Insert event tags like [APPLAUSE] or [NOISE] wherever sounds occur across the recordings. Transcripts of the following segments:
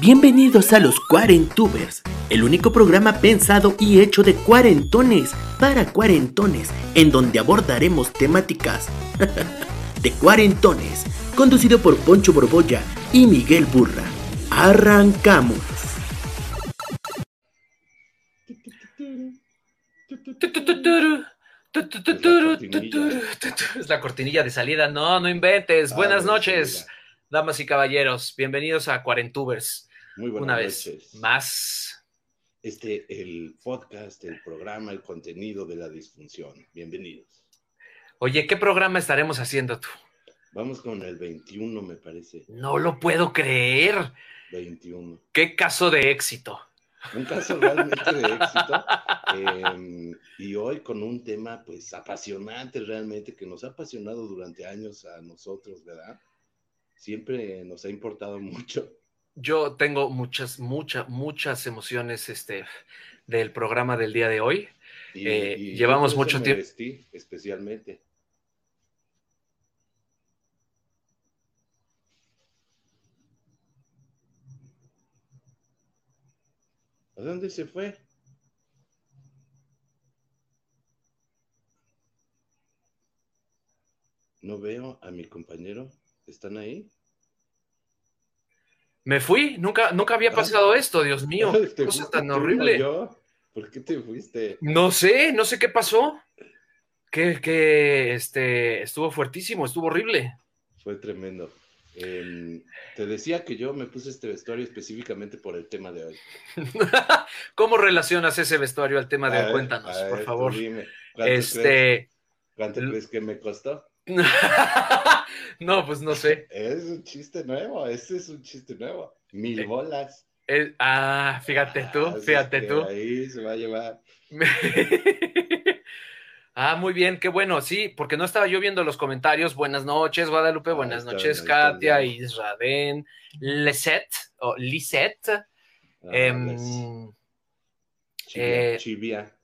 Bienvenidos a los Cuarentubers, el único programa pensado y hecho de cuarentones para cuarentones, en donde abordaremos temáticas [LAUGHS] de cuarentones, conducido por Poncho Borbolla y Miguel Burra. Arrancamos. Es la cortinilla de salida. No, no inventes. Ah, Buenas noches, damas y caballeros. Bienvenidos a Cuarentubers. Muy buenas Una vez noches. más. Este, el podcast, el programa, el contenido de la disfunción. Bienvenidos. Oye, ¿qué programa estaremos haciendo tú? Vamos con el 21, me parece. No lo puedo creer. 21. Qué caso de éxito. Un caso realmente de éxito. [LAUGHS] eh, y hoy con un tema, pues, apasionante realmente, que nos ha apasionado durante años a nosotros, ¿verdad? Siempre nos ha importado mucho. Yo tengo muchas, muchas, muchas emociones este, del programa del día de hoy. Y, Eh, y llevamos mucho tiempo- especialmente. ¿A dónde se fue? No veo a mi compañero. ¿Están ahí? Me fui, nunca, nunca había pasado esto, Dios mío. [LAUGHS] Qué cosa tan horrible. yo. ¿Por qué te fuiste? No sé, no sé qué pasó. Que, que este, estuvo fuertísimo, estuvo horrible. Fue tremendo. Em, te decía que yo me puse este vestuario específicamente por el tema de hoy. [LAUGHS] ¿Cómo relacionas ese vestuario al tema de A hoy? ver, Cuéntanos, ver, por favor. dime, ¿cuánto crees, Este. cuánto crees que me costó? [LAUGHS] [LAUGHS] no, pues no sé. Es un chiste nuevo, ese es un chiste nuevo. Mil Eh, bolas. Ah, fíjate tú, Ah, fíjate tú. Ahí se va a llevar. [LAUGHS] ah, muy bien, qué bueno, sí, porque no estaba yo viendo los comentarios. Buenas noches, Guadalupe, buenas noches, están, Katia. Israden, Lisette, o Lisette. Ah, eh, chivia.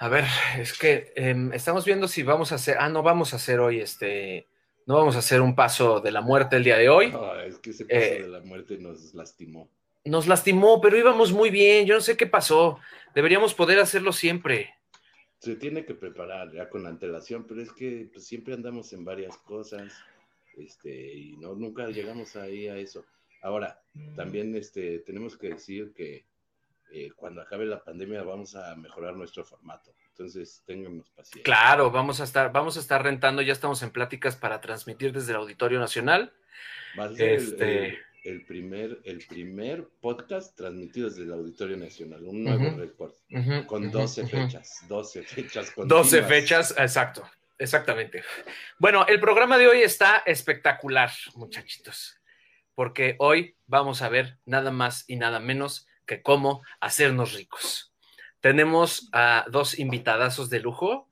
A ver, es que em, estamos viendo si vamos a hacer. Ah, no vamos a hacer hoy este. No vamos a hacer un paso de la muerte el día de hoy. Ah, es que ese paso eh, de la muerte nos lastimó. Nos lastimó, pero íbamos muy bien. Yo no sé qué pasó. Deberíamos poder hacerlo siempre. Se tiene que preparar ya con antelación, pero es que pues, siempre andamos en varias cosas, este, y no, nunca llegamos ahí a eso. Ahora, también este, tenemos que decir que eh, cuando acabe la pandemia vamos a mejorar nuestro formato. Entonces, téngannos paciencia. Claro, vamos a estar, vamos a estar rentando. Ya estamos en pláticas para transmitir desde el Auditorio Nacional. Va a ser Este- el, el primer, el primer podcast transmitido desde el Auditorio Nacional, un nuevo Ujú. récord, Ujú, con ujú, 12 12 fechas, 12 fechas 12 continuas. fechas, exacto, exactamente. Bueno, el programa de hoy está espectacular, muchachitos, porque hoy vamos a ver nada más y nada menos que cómo hacernos ricos. Tenemos a dos invitadazos de lujo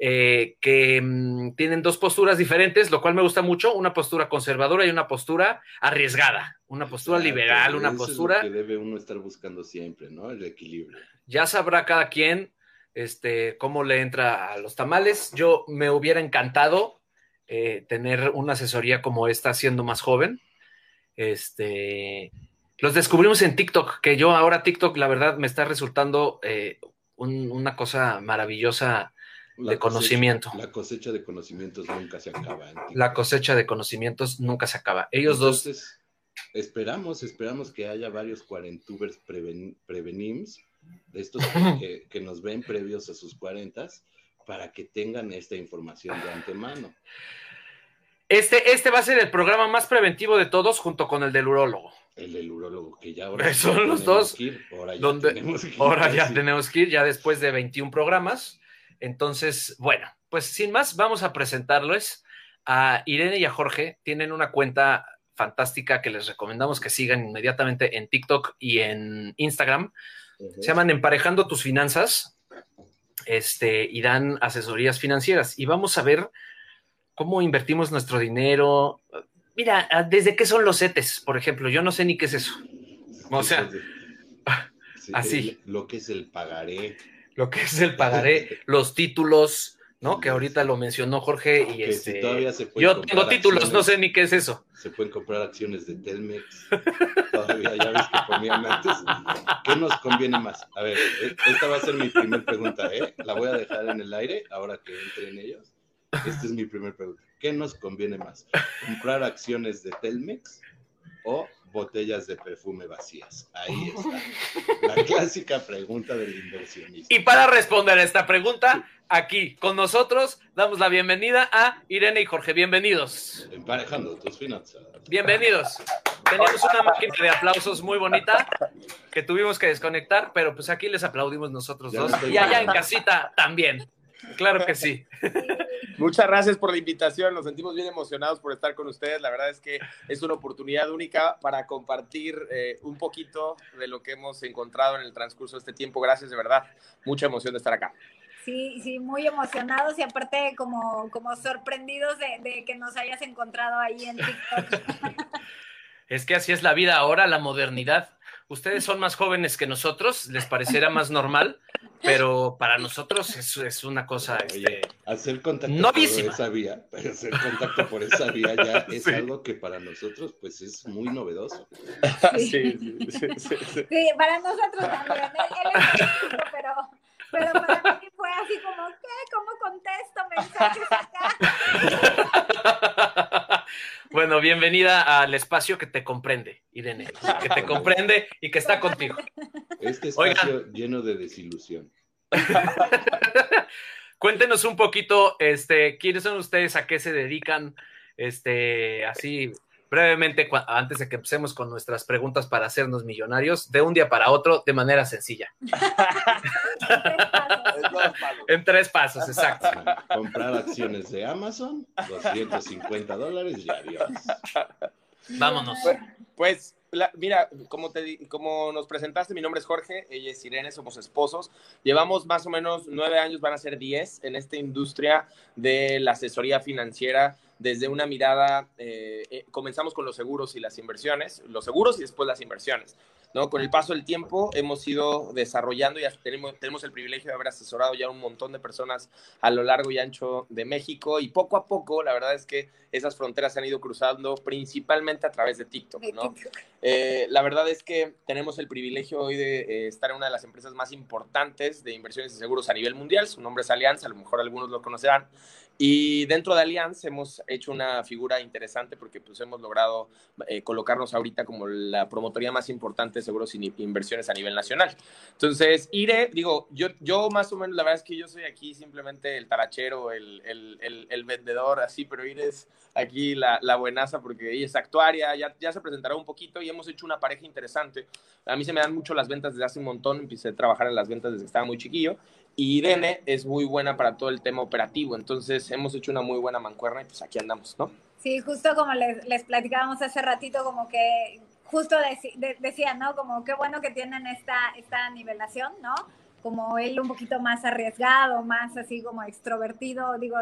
eh, que mm, tienen dos posturas diferentes, lo cual me gusta mucho, una postura conservadora y una postura arriesgada, una postura Exacto, liberal, una eso postura Es lo que debe uno estar buscando siempre, ¿no? El equilibrio. ya sabrá cada quien este, cómo le entra a los tamales. Yo me hubiera encantado eh, tener una asesoría como esta siendo más joven. Este, los descubrimos en TikTok, que yo ahora TikTok, la verdad, me está resultando eh, un- una cosa maravillosa La de conocimiento. La cosecha de conocimientos nunca se acaba. La cosecha de conocimientos nunca se acaba. Ellos dos, Entonces, esperamos, esperamos que haya varios cuarentubers preven, prevenims, de estos [LAUGHS] que, que nos ven previos a sus cuarentas, para que tengan esta información de antemano. este, este va a ser el programa más preventivo de todos junto con el del urólogo. El del urólogo, que ya ahora [LAUGHS] Son ya los dos, ir, ahora ya donde- tenemos que ir Ahora ya [LAUGHS] tenemos que ir, ya después de 21 programas. Entonces, bueno, pues sin más, vamos a presentarles a Irene y a Jorge tienen una cuenta fantástica que les recomendamos que sigan inmediatamente en TikTok y en Instagram. Se llaman Emparejando tus finanzas este, y dan asesorías financieras. Y vamos a ver cómo invertimos nuestro dinero. Mira, ¿desde qué son los CETES, por ejemplo? Yo no sé ni qué es eso. O sea, [LAUGHS] así. Lo que es el pagaré. Lo que es el pagaré, [LAUGHS] los títulos, ¿no? Que ahorita lo mencionó Jorge y este. yo tengo títulos, no sé ni qué es eso. Se pueden comprar acciones de Telmex. todavía ya ves que ponían antes. ¿Qué nos conviene más? A ver, e, esta va a ser mi primera pregunta, ¿eh? La voy a dejar en el aire ahora que entren ellos. Esta es mi primera pregunta. ¿Qué nos conviene más? ¿Comprar acciones de Telmex o botellas de perfume vacías? Ahí está. La [LAUGHS] clásica pregunta del inversionista. Y para responder a esta pregunta, aquí con nosotros damos la bienvenida a Irene y Jorge. Bienvenidos. Emparejando tus finanzas. Bienvenidos. Teníamos una máquina de aplausos muy bonita que tuvimos que desconectar, pero pues aquí les aplaudimos nosotros dos. Y allá en casita también. Claro que [LAUGHS] sí. Muchas gracias por la invitación. Nos sentimos bien emocionados por estar con ustedes. La verdad es que es una oportunidad única para compartir eh, un poquito de lo que hemos encontrado en el transcurso de este tiempo. Gracias, de verdad. Mucha emoción de estar acá. Sí, sí, muy emocionados y aparte como, como sorprendidos de, de que nos hayas encontrado ahí en TikTok. [LAUGHS] Es que así es la vida ahora, la modernidad. Ustedes son más jóvenes que nosotros, les parecerá más normal, pero para nosotros es, es una cosa. Este, hacer contacto por esa vía, [LAUGHS] hacer contacto por esa vía ya [LAUGHS] es algo que para nosotros, pues es muy novedoso. [LAUGHS] Sí, sí, sí, sí para nosotros también. Él, es pero, pero para mí fue así como, ¿qué? ¿Cómo contesto mensajes acá? Bueno, bienvenida al espacio que te comprende, Irene, que te comprende y que está contigo. Este espacio lleno de desilusión. [LAUGHS] Cuéntenos un poquito, este, quiénes son ustedes, a qué se dedican, este, así brevemente, antes de que empecemos con nuestras preguntas para hacernos millonarios, de un día para otro, de manera sencilla. [LAUGHS] [LAUGHS] en tres pasos, exacto. Comprar acciones de Amazon, 250 dólares y adiós. Vámonos. Pues, pues mira, como, te, como nos presentaste, mi nombre es Jorge, ella es Irene, somos esposos. Llevamos más o menos nueve años, van a ser diez, en esta industria de la asesoría financiera desde una mirada, eh, eh, comenzamos con los seguros y las inversiones, los seguros y después las inversiones. ¿no? Con el paso del tiempo hemos ido desarrollando y tenemos, tenemos el privilegio de haber asesorado ya un montón de personas a lo largo y ancho de México y poco a poco la verdad es que esas fronteras se han ido cruzando principalmente a través de TikTok. ¿no? Eh, la verdad es que tenemos el privilegio hoy de estar en una de las empresas más importantes de inversiones y seguros a nivel mundial, su nombre es Alianza, a lo mejor algunos lo conocerán, y dentro de Allianz hemos hecho una figura interesante porque pues hemos logrado eh, colocarnos ahorita como la promotoría más importante de seguros e inversiones a nivel nacional. Entonces, iré, digo, yo, yo más o menos, la verdad es que yo soy aquí simplemente el tarachero, el, el, el, vendedor, así, pero Ire es aquí la, la, buenaza porque ella es actuaria, ya, ya se presentará un poquito y hemos hecho una pareja interesante. A mí se me dan mucho las ventas desde hace un montón, empecé a trabajar en las ventas desde que estaba muy chiquillo y Irene es muy buena para todo el tema operativo, entonces hemos hecho una muy buena mancuerna y pues aquí andamos, ¿no? Sí, justo como les, les platicábamos hace ratito, como que justo decía, ¿no? Como qué bueno que tienen esta, esta nivelación, ¿no? Como él un poquito más arriesgado, más así como extrovertido, digo,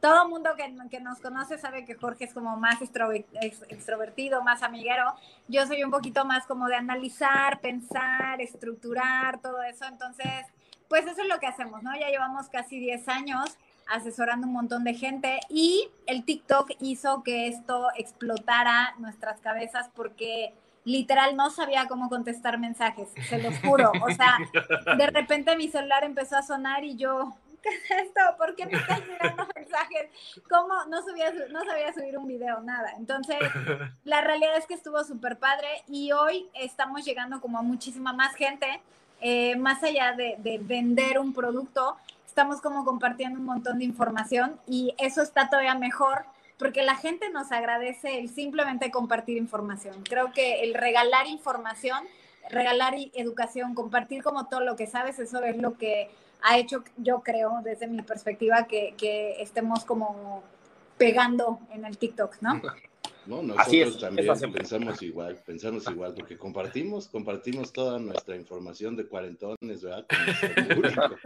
todo mundo que, que, nos conoce sabe que Jorge es como más extrovertido, más amiguero. Yo soy un poquito más como de analizar, pensar, estructurar, todo eso. Entonces, pues eso es lo que hacemos, ¿no? Ya llevamos casi 10 años asesorando un montón de gente y el TikTok hizo que esto explotara nuestras cabezas porque literal no sabía cómo contestar mensajes, se los juro. O sea, [LAUGHS] de repente mi celular empezó a sonar y yo, ¿qué es esto? ¿Por qué me estás mirando [LAUGHS] mensajes? ¿Cómo? No, subía, no sabía subir un video, nada. Entonces, [LAUGHS] la realidad es que estuvo súper padre y hoy estamos llegando como a muchísima más gente eh, más allá de, vender un producto, estamos como compartiendo un montón de información y eso está todavía mejor porque la gente nos agradece el simplemente compartir información. Creo que el regalar información, regalar educación, compartir como todo lo que sabes, eso es lo que ha hecho, yo creo, desde mi perspectiva, que, que estemos como pegando en el TikTok, ¿no? [LAUGHS] No, nosotros Así es, también pensamos igual, pensamos igual, porque compartimos, compartimos toda nuestra información de cuarentones, ¿verdad? [LAUGHS]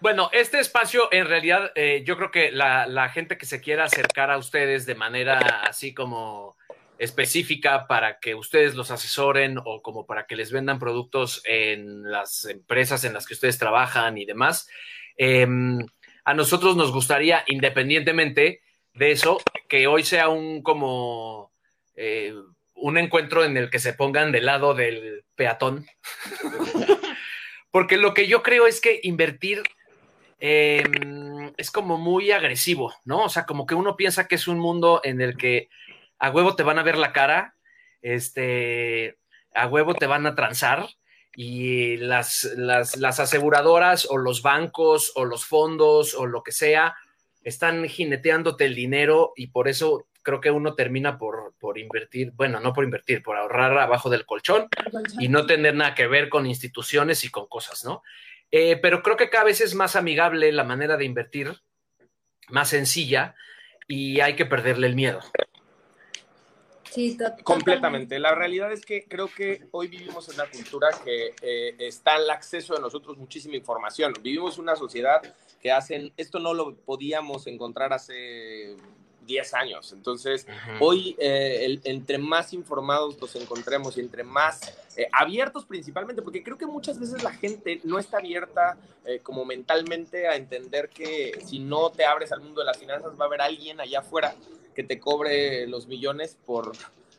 Bueno, este espacio en realidad eh, yo creo que la, la gente que se quiera acercar a ustedes de manera así como específica para que ustedes los asesoren o como para que les vendan productos en las empresas en las que ustedes trabajan y demás. eh, a nosotros nos gustaría, independientemente de eso, que hoy sea un como eh, un encuentro en el que se pongan del lado del peatón. [LAUGHS] Porque lo que yo creo es que invertir eh, es como muy agresivo, ¿no? O sea, como que uno piensa que es un mundo en el que a huevo te van a ver la cara, este, a huevo te van a transar y las, las, las aseguradoras o los bancos o los fondos o lo que sea están jineteándote el dinero y por eso creo que uno termina por, por invertir, bueno, no por invertir, por ahorrar abajo del colchón y no tener nada que ver con instituciones y con cosas, ¿no? Eh, pero creo que cada vez es más amigable la manera de invertir, más sencilla y hay que perderle el miedo. Completamente. La realidad es que creo que hoy vivimos en una cultura que eh, está al acceso de nosotros muchísima información. Vivimos una sociedad que hacen, esto no lo podíamos encontrar hace 10 años. Entonces, hoy, eh, el- entre más informados nos encontremos y entre más eh, abiertos principalmente, porque creo que muchas veces la gente no está abierta eh, como mentalmente a entender que si no te abres al mundo de las finanzas va a haber alguien allá afuera que te cobre los millones por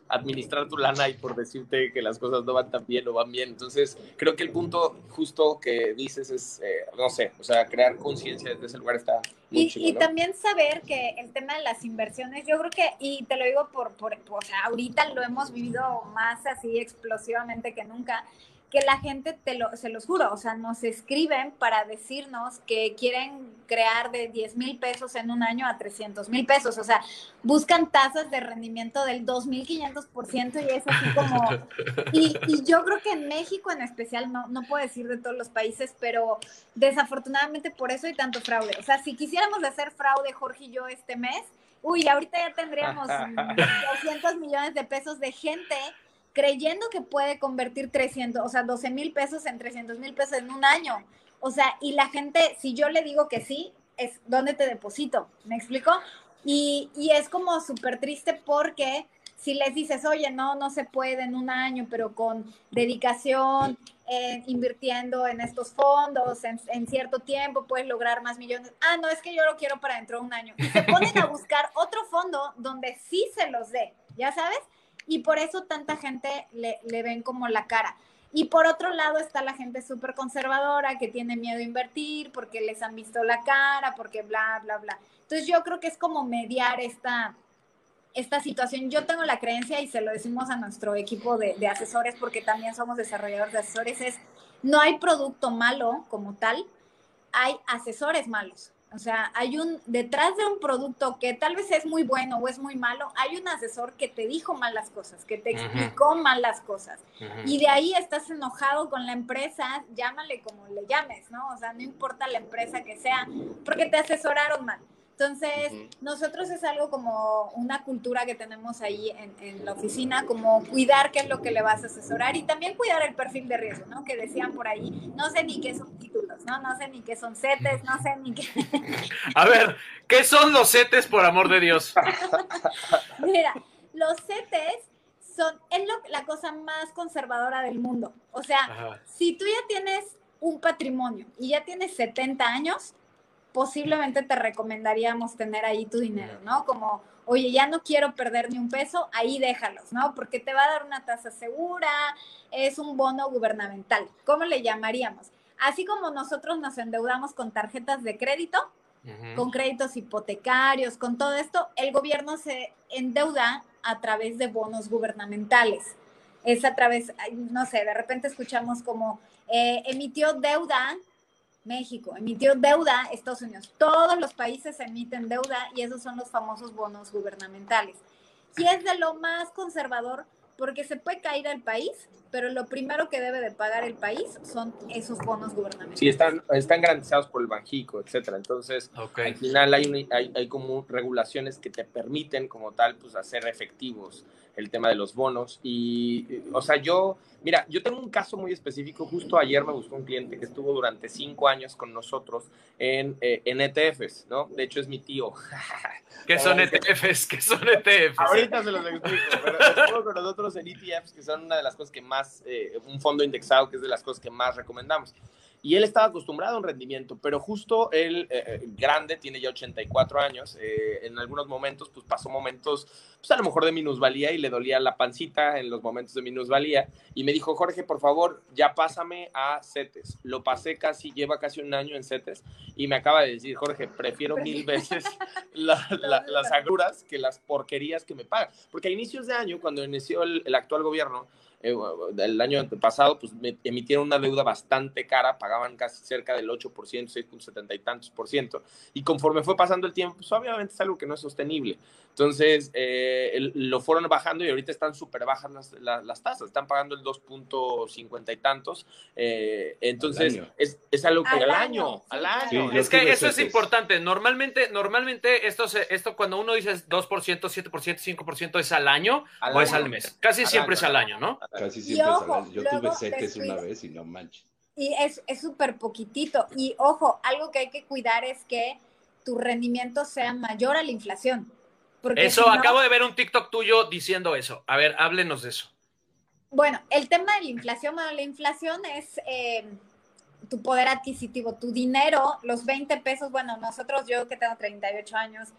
administrar tu lana y por decirte que las cosas no van tan bien o van bien. Entonces, creo que el punto justo que dices es, eh, no sé, o sea, crear conciencia desde ese lugar está muy Y, chido, y ¿no? también saber que el tema de las inversiones, yo creo que, y te lo digo por, por, o sea, ahorita lo hemos vivido más así explosivamente que nunca, que la gente, te lo, se los juro, o sea, nos escriben para decirnos que quieren crear de 10 mil pesos en un año a 300 mil pesos, o sea, buscan tasas de rendimiento del 2.500% y es así como... [LAUGHS] Y, y yo creo que en México en especial, no, no puedo decir de todos los países, pero desafortunadamente por eso hay tanto fraude. O sea, si quisiéramos hacer fraude, Jorge y yo, este mes, uy, ahorita ya tendríamos [LAUGHS] mm, 200 millones de pesos de gente creyendo que puede convertir 300, o sea, 12 mil pesos en 300 mil pesos en un año. O sea, y la gente, si yo le digo que sí, es ¿dónde te deposito? ¿Me explico? Y, y es como súper triste porque si les dices, oye, no, no se puede en un año, pero con dedicación, eh, invirtiendo en estos fondos, en, en, cierto tiempo puedes lograr más millones. Ah, no, es que yo lo quiero para dentro de un año. Y se ponen a [LAUGHS] buscar otro fondo donde sí se los dé, ¿ya sabes? Y por eso tanta gente le, le ven como la cara. Y por otro lado está la gente súper conservadora que tiene miedo a invertir porque les han visto la cara, porque bla, bla, bla. Entonces yo creo que es como mediar esta, esta situación. Yo tengo la creencia y se lo decimos a nuestro equipo de, de, asesores porque también somos desarrolladores de asesores, es no hay producto malo como tal, hay asesores malos. O sea, hay un, detrás de un producto que tal vez es muy bueno o es muy malo, hay un asesor que te dijo mal las cosas, que te explicó uh -huh. mal las cosas. Uh -huh. Y de ahí estás enojado con la empresa, llámale como le llames, ¿no? O sea, no importa la empresa que sea, porque te asesoraron mal. Entonces, uh -huh. nosotros es algo como una cultura que tenemos ahí en, en, la oficina, como cuidar qué es lo que le vas a asesorar y también cuidar el perfil de riesgo, ¿no? Que decían por ahí, no sé ni qué son títulos, ¿no? No sé ni qué son CETES, no sé ni qué. [LAUGHS] A ver, ¿qué son los CETES, por amor de Dios? [LAUGHS] Mira, los CETES son, es lo, la cosa más conservadora del mundo. O sea, Ajá. si tú ya tienes un patrimonio y ya tienes 70 años, posiblemente te recomendaríamos tener ahí tu dinero, ¿no? Como, oye, ya no quiero perder ni un peso, ahí déjalos, ¿no? Porque te va a dar una tasa segura, es un bono gubernamental. ¿Cómo le llamaríamos? Así como nosotros nos endeudamos con tarjetas de crédito, uh -huh. con créditos hipotecarios, con todo esto, el gobierno se endeuda a través de bonos gubernamentales. Es a través, no sé, de repente escuchamos como eh, emitió deuda México, emitió deuda Estados Unidos. Todos los países emiten deuda y esos son los famosos bonos gubernamentales. Y es de lo más conservador porque se puede caer el país, pero lo primero que debe de pagar el país son esos bonos gubernamentales. Sí, están, están garantizados por el Banjico, etcétera. Entonces, Ok. al final hay, hay, hay como regulaciones que te permiten como tal pues hacer efectivos el tema de los bonos y eh, o sea yo mira yo tengo un caso muy específico justo ayer me buscó un cliente que estuvo durante cinco años con nosotros en, eh, en ETFs no de hecho es mi tío [LAUGHS] ¿Qué son ETFs? ¿Qué son ETFs? Ahorita se los explico, pero estuvo con nosotros en ETFs, que son una de las cosas que más, eh, un fondo indexado, que es de las cosas que más recomendamos. Y él estaba acostumbrado a un rendimiento, pero justo él, eh, eh, grande, tiene ya 84 años, eh, en algunos momentos, pues pasó momentos, pues a lo mejor de minusvalía y le dolía la pancita en los momentos de minusvalía. Y me dijo, Jorge, por favor, ya pásame a CETES. Lo pasé casi, lleva casi un año en CETES y me acaba de decir, Jorge, prefiero mil veces [LAUGHS] la- la- las agruras que las porquerías que me pagan. Porque a inicios de año, cuando inició el, el actual gobierno, eh, del año pasado, pues emitieron una deuda bastante cara, pagaban casi cerca del 8%, 6.70 y tantos por ciento. Y conforme fue pasando el tiempo, pues obviamente es algo que no es sostenible. Entonces, eh, el- lo fueron bajando y ahorita están súper bajas las, la- las tasas, están pagando el 2.50 y tantos. eh, entonces, es, es algo que Al al, año, año, al año. Sí, Es que eso es importante. Normalmente, normalmente esto, se- esto cuando uno dice 2%, 7%, 5% es al año Al o es año. al mes. Casi Al siempre año. es al año, ¿no? Casi Y siempre ojo, año. Yo tuve descuida- una vez y no manches. Y es es súper poquitito. Y ojo, algo que hay que cuidar es que tu rendimiento sea mayor a la inflación. Porque Eso, si no- acabo de ver un TikTok tuyo diciendo eso. A ver, háblenos de eso. Bueno, el tema de la inflación, bueno, la inflación es eh, tu poder adquisitivo, tu dinero, los 20 pesos, bueno, nosotros, yo que tengo 38 años,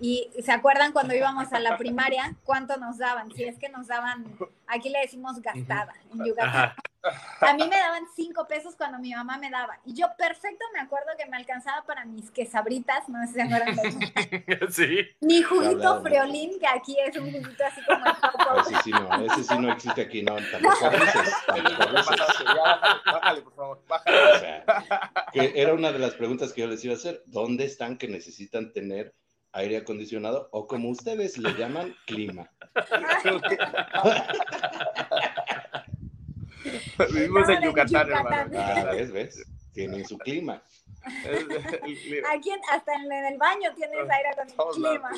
y se acuerdan cuando íbamos a la primaria, ¿cuánto nos daban? Si es que nos daban, aquí le decimos gastada, en Yucatán. A mí me daban 5 pesos cuando mi mamá me daba. Y yo perfecto me acuerdo que me alcanzaba para mis quesabritas, no sé si se acuerdan de eso. [LAUGHS] sí. Mi juguito friolín, que aquí es un juguito así como el Pau. Ese sí no, ese sí no existe aquí, no, tampoco tampoco. Bájale, por favor, bájale. O sea, que era una de las preguntas que yo les iba a hacer. ¿Dónde están que necesitan tener aire acondicionado o como ustedes le llaman clima? [LAUGHS] Vivimos en Yucatán, Yucatán. Ah, hermano. ¿ves? ¿Ves? Tienen su clima. Aquí en- hasta en, en el baño tienes aire con Todos el clima.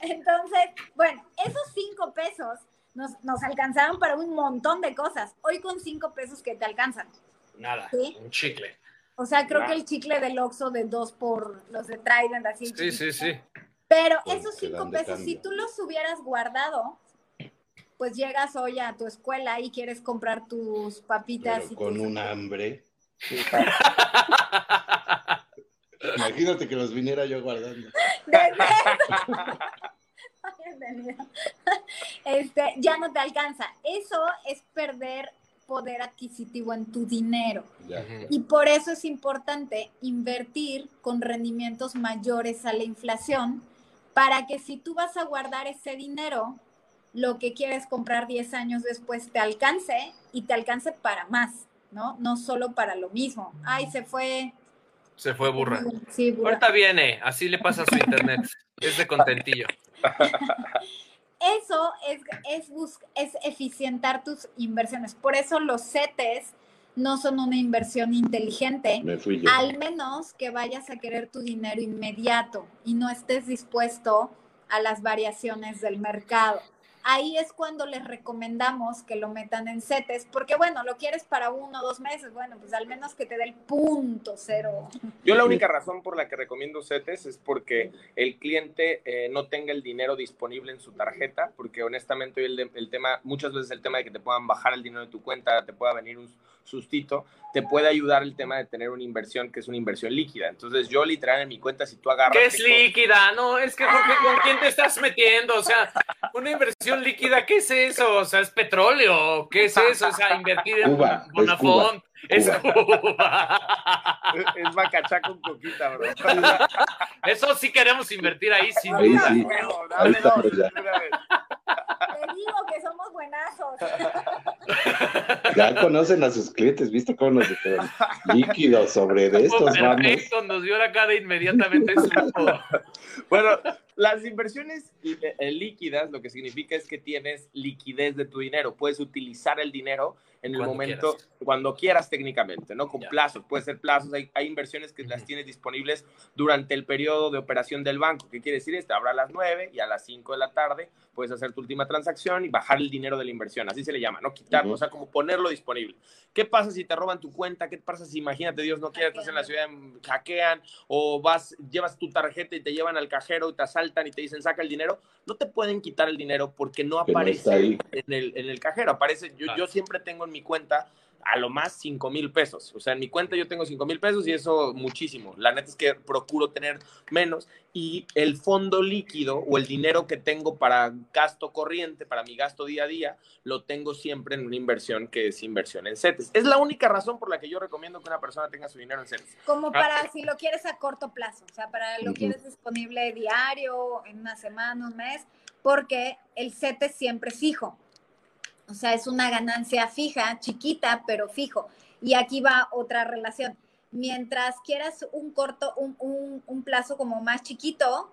Entonces, bueno, esos cinco pesos nos, nos alcanzaron para un montón de cosas. Hoy con cinco pesos que te alcanzan. Nada, Sí. un chicle. O sea, creo que el chicle del Oxxo de dos por los de Trident, así. Sí, sí, sí. Pero Con esos cinco pesos, si tú los hubieras guardado, pues llegas hoy a tu escuela y quieres comprar tus papitas Pero y con tus... un hambre. [LAUGHS] Imagínate que los viniera yo guardando. [LAUGHS] Este, ya no te alcanza. Eso es perder poder adquisitivo en tu dinero. Y por eso es importante invertir con rendimientos mayores a la inflación para que si tú vas a guardar ese dinero, lo que quieres comprar 10 años después te alcance y te alcance para más, ¿no? No solo para lo mismo. Ay, se fue. Se fue burra. Sí, burra. Ahorita viene, así le pasa a su internet. Es de contentillo. [LAUGHS] Eso es, es, es eficientar tus inversiones. Por eso los CETES no son una inversión inteligente, Me fui yo. al menos que vayas a querer tu dinero inmediato y no estés dispuesto a las variaciones del mercado. Ahí es cuando les recomendamos que lo metan en CETES, porque bueno, lo quieres para uno o dos meses, bueno, pues al menos que te dé el punto cero. Yo la única razón por la que recomiendo CETES es porque el cliente eh, no tenga el dinero disponible en su tarjeta, porque honestamente el, el tema, muchas veces el tema de que te puedan bajar el dinero de tu cuenta, te pueda venir un sustito, te puede ayudar el tema de tener una inversión que es una inversión líquida. Entonces yo literal en mi cuenta, si tú agarras... ¿Qué es tengo- líquida? No, es que Jorge, ¿con quién te estás metiendo? O sea, una inversión líquida, ¿qué es eso? O sea, ¿es petróleo? ¿Qué es eso? O sea, invertir en Cuba, Bonafont. Es Cuba. Cuba. Es bacachá con coquita, bro. Eso sí queremos invertir ahí, sin Ahí duda. sí. Bueno, Ahí Te digo que somos buenazos. [LAUGHS] Ya conocen a sus clientes, ¿viste cómo nos dijeron? Líquido sobre de estos vamos. Perfecto, nos dio la cara inmediatamente. supo. Bueno, las inversiones eh, líquidas lo que significa es que tienes liquidez de tu dinero. Puedes utilizar el dinero en el Cuando momento, quieras. cuando quieras técnicamente, ¿no? Con Ya. plazos, puede ser plazos. Hay, hay inversiones que las tienes disponibles durante el periodo de operación del banco. ¿Qué quiere decir esto? Habrá a las 9 y a las 5 de la tarde puedes hacer tu última transacción y bajar el dinero de la inversión. Así se le llama, ¿no? Quitarlo, Ujú. o sea, como ponerlo disponible. ¿Qué pasa si te roban tu cuenta? ¿Qué pasa si, imagínate, Dios no quiere, estás en la ciudad, mm, hackean o vas, llevas tu tarjeta y te llevan al cajero y te asaltan y te dicen saca el dinero? No te pueden quitar el dinero porque no Que no aparece ahí. en, el, en el cajero. Aparece, yo, Claro. yo siempre tengo en mi cuenta a lo más 5 mil pesos. O sea, en mi cuenta yo tengo 5 mil pesos y eso muchísimo. La neta es que procuro tener menos y el fondo líquido o el dinero que tengo para gasto corriente, para mi gasto día a día, lo tengo siempre en una inversión que es inversión en CETES. Es la única razón por la que yo recomiendo que una persona tenga su dinero en CETES. Como Ah. para si lo quieres a corto plazo, o sea, para lo Ujú. quieres disponible diario, en una semana, un mes, porque el CETE siempre es fijo. O sea, es una ganancia fija, chiquita, pero fijo. Y aquí va otra relación. Mientras quieras un corto, un, un- un plazo como más chiquito,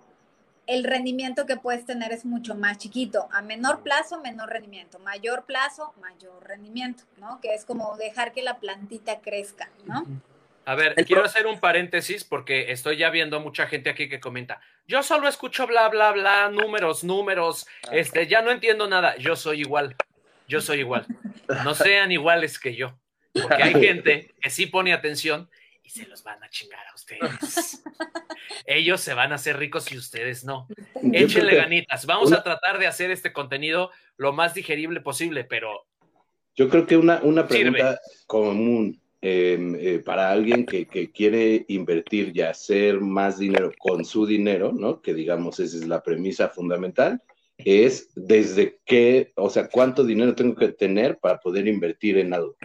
el rendimiento que puedes tener es mucho más chiquito. A menor plazo, menor rendimiento. Mayor plazo, mayor rendimiento, ¿no? Que es como dejar que la plantita crezca, ¿no? A ver, El quiero pro- hacer un paréntesis porque estoy ya viendo mucha gente aquí que comenta. Yo solo escucho bla, bla, bla, números, números. Este, ya no entiendo nada. Yo soy igual. Yo soy igual. No sean iguales que yo. Porque hay [LAUGHS] gente que sí pone atención y se los van a chingar a ustedes. Ellos se van a hacer ricos y ustedes no. Échenle ganitas. Vamos a tratar de hacer este contenido lo más digerible posible, pero Yo creo que una, una Sirve. pregunta común eh, eh, para alguien que, que quiere invertir y hacer más dinero con su dinero, ¿no? Que digamos, esa es la premisa fundamental, es desde qué, o sea, cuánto dinero tengo que tener para poder invertir en algo.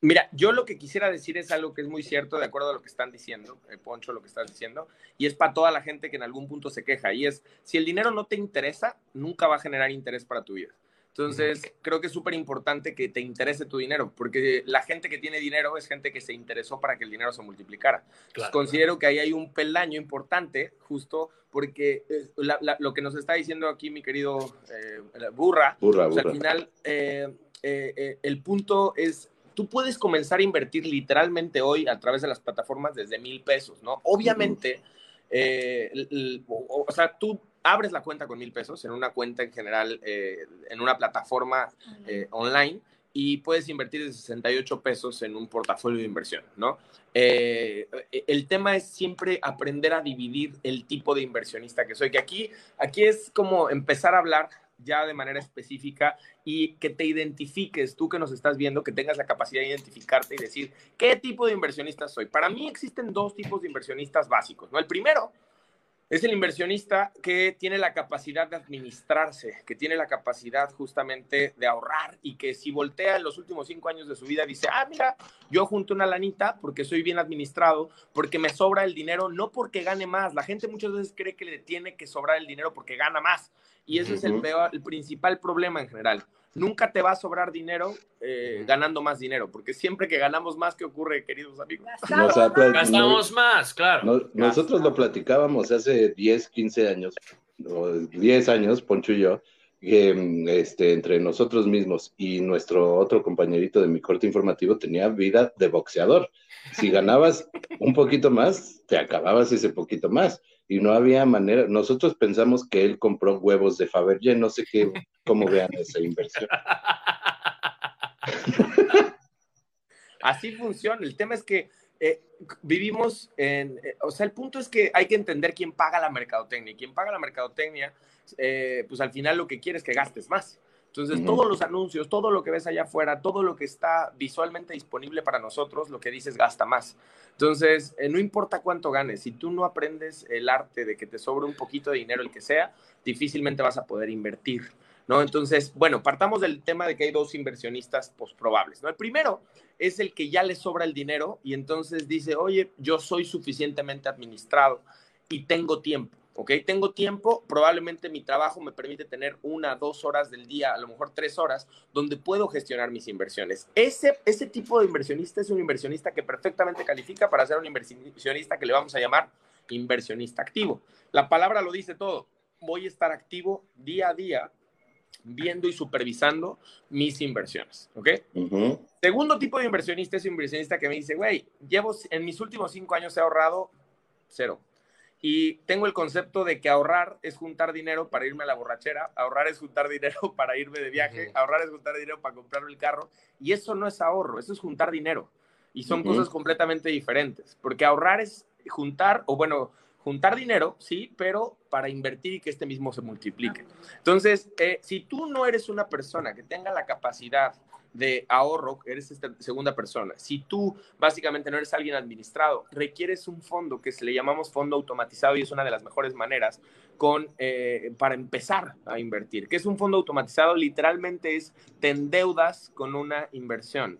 Mira, yo lo que quisiera decir es algo que es muy cierto, de acuerdo a lo que están diciendo, eh, Poncho, lo que estás diciendo, y es para toda la gente que en algún punto se queja, y es, si el dinero no te interesa, nunca va a generar interés para tu vida. Entonces, creo que es súper importante que te interese tu dinero, porque la gente que tiene dinero es gente que se interesó para que el dinero se multiplicara. Entonces, claro. considero que ahí hay un peldaño importante, justo porque eh, la- la- lo que nos está diciendo aquí mi querido eh, Burra, Burra, o sea, burra. al final, eh, eh, eh, el punto es, tú puedes comenzar a invertir literalmente hoy a través de las plataformas desde mil pesos, ¿no? Obviamente, eh, el- el- o, o sea, tú abres la cuenta con mil pesos en una cuenta en general, eh, en una plataforma eh, online y puedes invertir de 68 pesos en un portafolio de inversión, ¿no? Eh, el tema es siempre aprender a dividir el tipo de inversionista que soy, que aquí, aquí es como empezar a hablar ya de manera específica y que te identifiques, tú que nos estás viendo, que tengas la capacidad de identificarte y decir qué tipo de inversionista soy. Para mí existen dos tipos de inversionistas básicos, ¿no? El primero es el inversionista que tiene la capacidad de administrarse, que tiene la capacidad justamente de ahorrar y que si voltea en los últimos cinco años de su vida dice, ah, mira, yo junto una lanita porque soy bien administrado, porque me sobra el dinero, no porque gane más. La gente muchas veces cree que le tiene que sobrar el dinero porque gana más. Y ese es el, peor, el principal problema en general. Nunca te va a sobrar dinero eh, ganando más dinero, porque siempre que ganamos más, ¿qué ocurre, queridos amigos? Gastamos Nos más. pla- Gastamos más, claro. No- nosotros lo platicábamos hace 10, 15 años, o 10 años, Poncho y yo, que mm, este, entre nosotros mismos y nuestro otro compañerito de mi corte informativo tenía vida de boxeador. Si ganabas un poquito más, te acababas ese poquito más. Y no había manera. Nosotros pensamos que él compró huevos de Fabergé, no sé qué, [LAUGHS] cómo vean esa inversión. [LAUGHS] Así funciona. El tema es que eh, vivimos en, eh, o sea, el punto es que hay que entender quién paga la mercadotecnia. Y quien paga la mercadotecnia, eh, pues al final lo que quiere es que gastes más. Entonces, todos los anuncios, todo lo que ves allá afuera, todo lo que está visualmente disponible para nosotros, lo que dices gasta más. Entonces, eh, no importa cuánto ganes, si tú no aprendes el arte de que te sobre un poquito de dinero, el que sea, difícilmente vas a poder invertir. ¿No? Entonces, bueno, partamos del tema de que hay dos inversionistas probables. ¿no? El primero es el que ya le sobra el dinero y entonces dice, oye, yo soy suficientemente administrado y tengo tiempo, ¿ok? Tengo tiempo, probablemente mi trabajo me permite tener una, dos horas del día, a lo mejor tres horas, donde puedo gestionar mis inversiones. Ese, ese tipo de inversionista es un inversionista que perfectamente califica para ser un inversionista que le vamos a llamar inversionista activo. La palabra lo dice todo voy a estar activo día a día viendo y supervisando mis inversiones, ¿ok? Segundo tipo de inversionista es un inversionista que me dice, güey, llevo en mis últimos cinco años he ahorrado cero. Y tengo el concepto de que ahorrar es juntar dinero para irme a la borrachera, ahorrar es juntar dinero [LAUGHS] para irme de viaje, ahorrar es juntar dinero para comprarme el carro. Y eso no es ahorro, eso es juntar dinero. Y son cosas completamente diferentes, porque ahorrar es juntar, o bueno, juntar dinero, sí, pero para invertir y que este mismo se multiplique. Entonces, eh, si tú no eres una persona que tenga la capacidad de ahorro, eres esta segunda persona. Si tú básicamente no eres alguien administrado, requieres un fondo que se le llamamos fondo automatizado y es una de las mejores maneras con, eh, para empezar a invertir. que es un fondo automatizado? Literalmente es te endeudas con una inversión.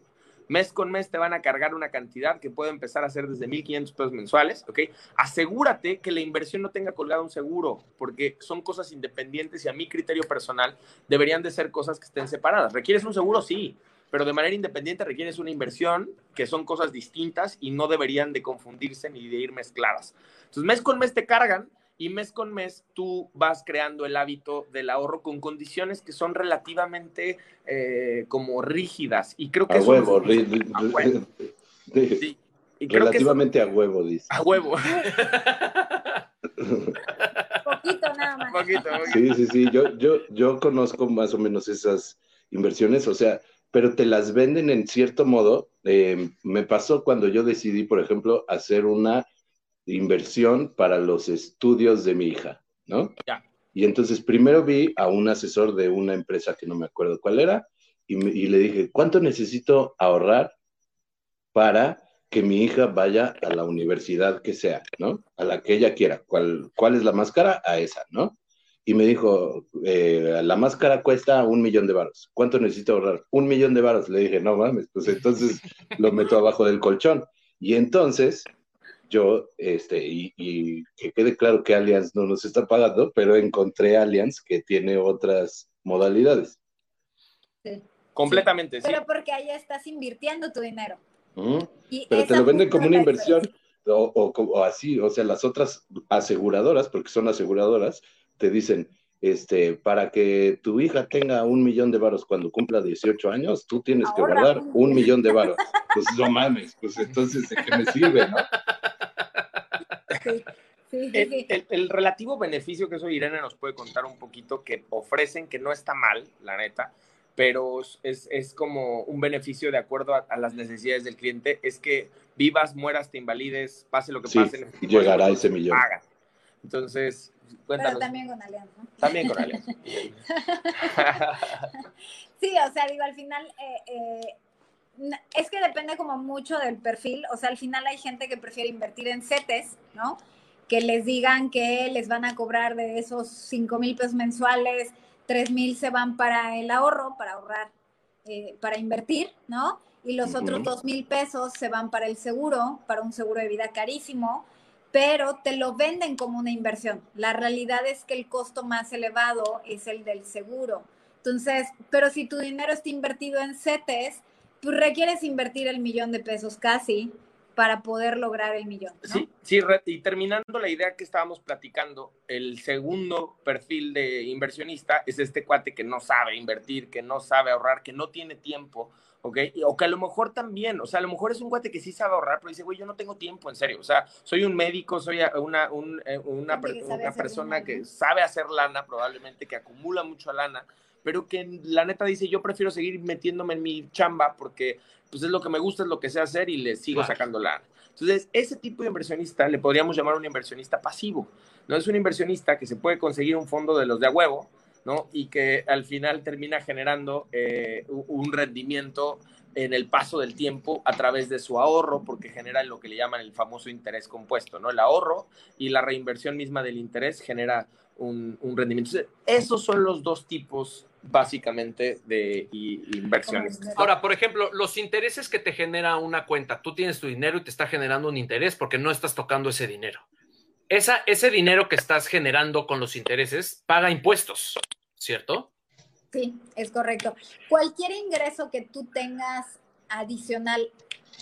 Mes con mes te van a cargar una cantidad que puede empezar a ser desde 1.500 pesos mensuales, ¿ok? Asegúrate que la inversión no tenga colgado un seguro, porque son cosas independientes y a mi criterio personal deberían de ser cosas que estén separadas. ¿Requieres un seguro? Sí, pero de manera independiente requieres una inversión, que son cosas distintas y no deberían de confundirse ni de ir mezcladas. Entonces, mes con mes te cargan y mes con mes tú vas creando el hábito del ahorro con condiciones que son relativamente eh, como rígidas. Y creo que... A huevo, relativamente a huevo, dice. A huevo. [LAUGHS] poquito nada más. Poquito, Sí, sí, sí, yo, yo, yo conozco más o menos esas inversiones, o sea, pero te las venden en cierto modo. Eh, me pasó cuando yo decidí, por ejemplo, hacer una inversión para los estudios de mi hija, ¿no? Y entonces primero vi a un asesor de una empresa que no me acuerdo cuál era y, le dije, ¿cuánto necesito ahorrar para que mi hija vaya a la universidad que sea, ¿no? A la que ella quiera. ¿Cuál, cuál es la más cara? A esa, ¿no? Y me dijo, eh, la máscara cuesta un millón de baros. ¿Cuánto necesito ahorrar? Un millón de baros. Le dije, no mames, pues entonces lo meto abajo del colchón. Y entonces yo, este, y, que quede claro que Allianz no nos está pagando, pero encontré Allianz que tiene otras modalidades. Sí. Completamente, sí. Pero porque ahí estás invirtiendo tu dinero. pero te lo venden como una inversión o, o, así, o sea, las otras aseguradoras, porque son aseguradoras, te dicen, este, para que tu hija tenga un millón de varos cuando cumpla 18 años, tú tienes que guardar un millón de varos. Pues no mames, pues entonces, ¿de qué me sirve, no? el, relativo beneficio que eso Irene nos puede contar un poquito que ofrecen, que no está mal, la neta, pero es, como un beneficio de acuerdo a, las necesidades del cliente, es que vivas, mueras, te invalides, pase lo que pase. Y llegará ese millón. Entonces, cuéntanos. Pero también con Alianza. También con Alianza. [LAUGHS] sí, o sea, digo, al final... Eh, eh, es que depende como mucho del perfil, o sea, al final hay gente que prefiere invertir en CETES, ¿no? Que les digan que les van a cobrar de esos 5 mil pesos mensuales, 3 mil se van para el ahorro, para ahorrar, eh, para invertir, ¿no? Y los otros 2 mil pesos se van para el seguro, para un seguro de vida carísimo, pero te lo venden como una inversión. La realidad es que el costo más elevado es el del seguro. Entonces, pero si tu dinero está invertido en CETES, pues requieres invertir el millón de pesos casi para poder lograr el millón. Sí, sí, y terminando la idea que estábamos platicando, el segundo perfil de inversionista es este cuate que no sabe invertir, que no sabe ahorrar, que no tiene tiempo, ¿ok? O que a lo mejor también, o sea, a lo mejor es un cuate que sí sabe ahorrar, pero dice, güey, yo no tengo tiempo, en serio, o sea, soy un médico, soy una, eh, una, una persona que sabe hacer lana, probablemente, que acumula mucha lana, pero que la neta dice, yo prefiero seguir metiéndome en mi chamba porque pues es lo que me gusta, es lo que sé hacer y le sigo sacando la... Entonces, ese tipo de inversionista le podríamos llamar un inversionista pasivo. No es un inversionista que se puede conseguir un fondo de los de a huevo, ¿no? Y que al final termina generando eh, un rendimiento en el paso del tiempo a través de su ahorro, porque genera lo que le llaman el famoso interés compuesto, ¿no? El ahorro y la reinversión misma del interés genera un, rendimiento. esos son los dos tipos básicamente de inversiones. Ahora, por ejemplo, los intereses que te genera una cuenta, tú tienes tu dinero y te está generando un interés porque no estás tocando ese dinero. Esa, ese dinero que estás generando con los intereses paga impuestos, ¿cierto? Sí, es correcto. Cualquier ingreso que tú tengas adicional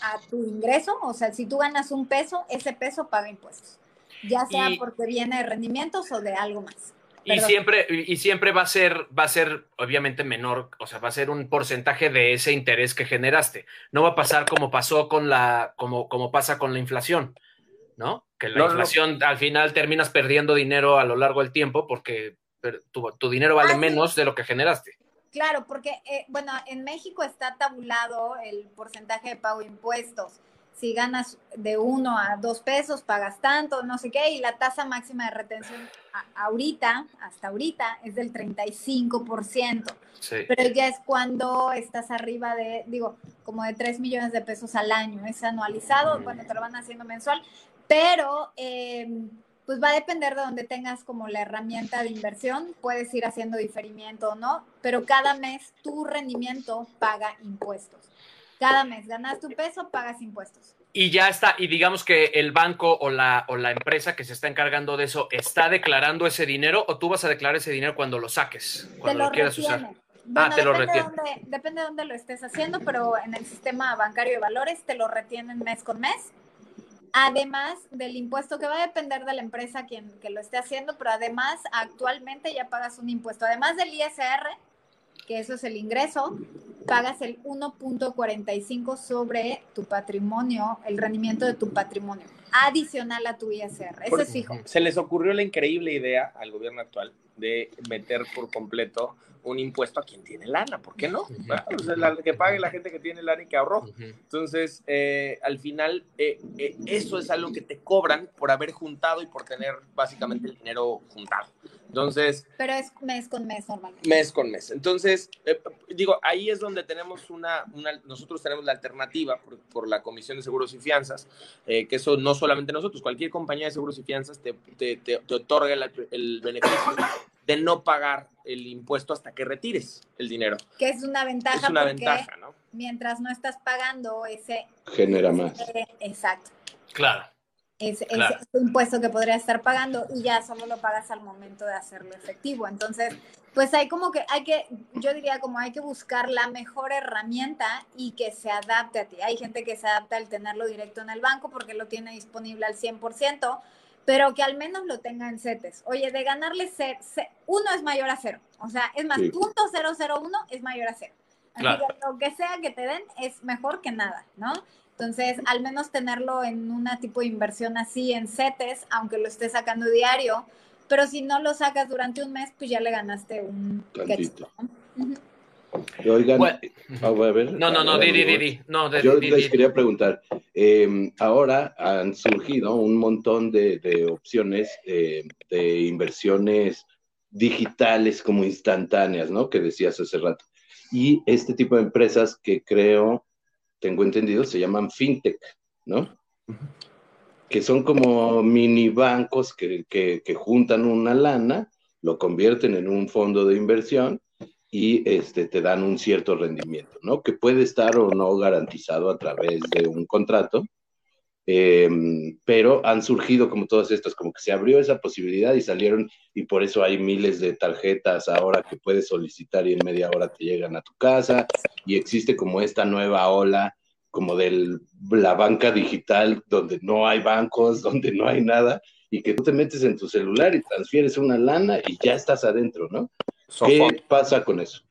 a tu ingreso, o sea, si tú ganas un peso, ese peso paga impuestos, ya sea porque viene de rendimientos o de algo más. Y siempre, y siempre va a ser, va a ser obviamente menor, o sea, va a ser un porcentaje de ese interés que generaste. No va a pasar como pasó con la, como, como pasa con la inflación, ¿no? Que la inflación al final terminas perdiendo dinero a lo largo del tiempo porque tu, dinero vale ah, menos de lo que generaste. Claro, porque, eh, bueno, en México está tabulado el porcentaje de pago de impuestos. Si ganas de uno a dos pesos, pagas tanto, no sé qué, y la tasa máxima de retención ahorita, hasta ahorita, es del 35%. Sí. Pero ya es cuando estás arriba de, digo, como de 3 millones de pesos al año. Es anualizado, mm. bueno, te lo van haciendo mensual, pero... Eh, pues va a depender de donde tengas como la herramienta de inversión, puedes ir haciendo diferimiento o no, pero cada mes tu rendimiento paga impuestos. Cada mes ganas tu peso, pagas impuestos. Y ya está, y digamos que el banco o la, o la empresa que se está encargando de eso está declarando ese dinero o tú vas a declarar ese dinero cuando lo saques, cuando lo, quieras usar. ah, te lo retiene. depende de dónde lo estés haciendo, pero en el sistema bancario de valores te lo retienen mes con mes además del impuesto que va a depender de la empresa quien que lo esté haciendo, pero además actualmente ya pagas un impuesto, además del ISR, que eso es el ingreso, pagas el 1.45 sobre tu patrimonio, el rendimiento de tu patrimonio, adicional a tu ISR. Eso es fijo. Se les ocurrió la increíble idea al gobierno actual de meter por completo un impuesto a quien tiene lana, ¿por qué no? [LAUGHS] que pague la gente que tiene lana y que ahorró. Entonces, eh, al final, eh, eh, eso es algo que te cobran por haber juntado y por tener básicamente el dinero juntado. Entonces... Pero es mes con mes normalmente. Mes con mes. Entonces, digo, ahí es donde tenemos una, nosotros tenemos la alternativa por, la Comisión de Seguros y Fianzas, que eso no solamente nosotros, cualquier compañía de seguros y fianzas te, te, te, otorga el, el beneficio de no pagar el impuesto hasta que retires el dinero. Que es una ventaja. Es una ventaja, ¿no? Mientras no estás pagando ese... Genera más. exacto. Claro. Es, claro. impuesto que podría estar pagando y ya solo lo pagas al momento de hacerlo efectivo. Entonces, pues hay como que, hay que, yo diría como hay que buscar la mejor herramienta y que se adapte a ti. Hay gente que se adapta al tenerlo directo en el banco porque lo tiene disponible al 100%, pero que al menos lo tenga en CETES. Oye, de ganarle C, uno es mayor a cero. O sea, es más, punto uno es mayor a cero. Así que lo que sea que te den es mejor que nada, ¿no? Entonces, al menos tenerlo en una tipo de inversión así en CETES, aunque lo estés sacando diario, pero si no lo sacas durante un mes, pues ya le ganaste un Oigan, no, no, no, di, di, di, no yo les quería preguntar, em, ahora han surgido un montón de, opciones eh, de inversiones digitales como instantáneas, ¿no? Que decías hace rato. Y este tipo de empresas que creo, tengo entendido, se llaman fintech, ¿no? Que son como mini bancos que, que juntan una lana, lo convierten en un fondo de inversión y este, te dan un cierto rendimiento, ¿no? Que puede estar o no garantizado a través de un contrato, em, pero han surgido como todas estas, como que se abrió esa posibilidad y salieron, y por eso hay miles de tarjetas ahora que puedes solicitar y en media hora te llegan a tu casa, y existe como esta nueva ola como de la banca digital, donde no hay bancos, [LAUGHS] donde no hay nada, y que tú te metes en tu celular y transfieres una lana y ya estás adentro, ¿no? ¿Qué pasa con eso?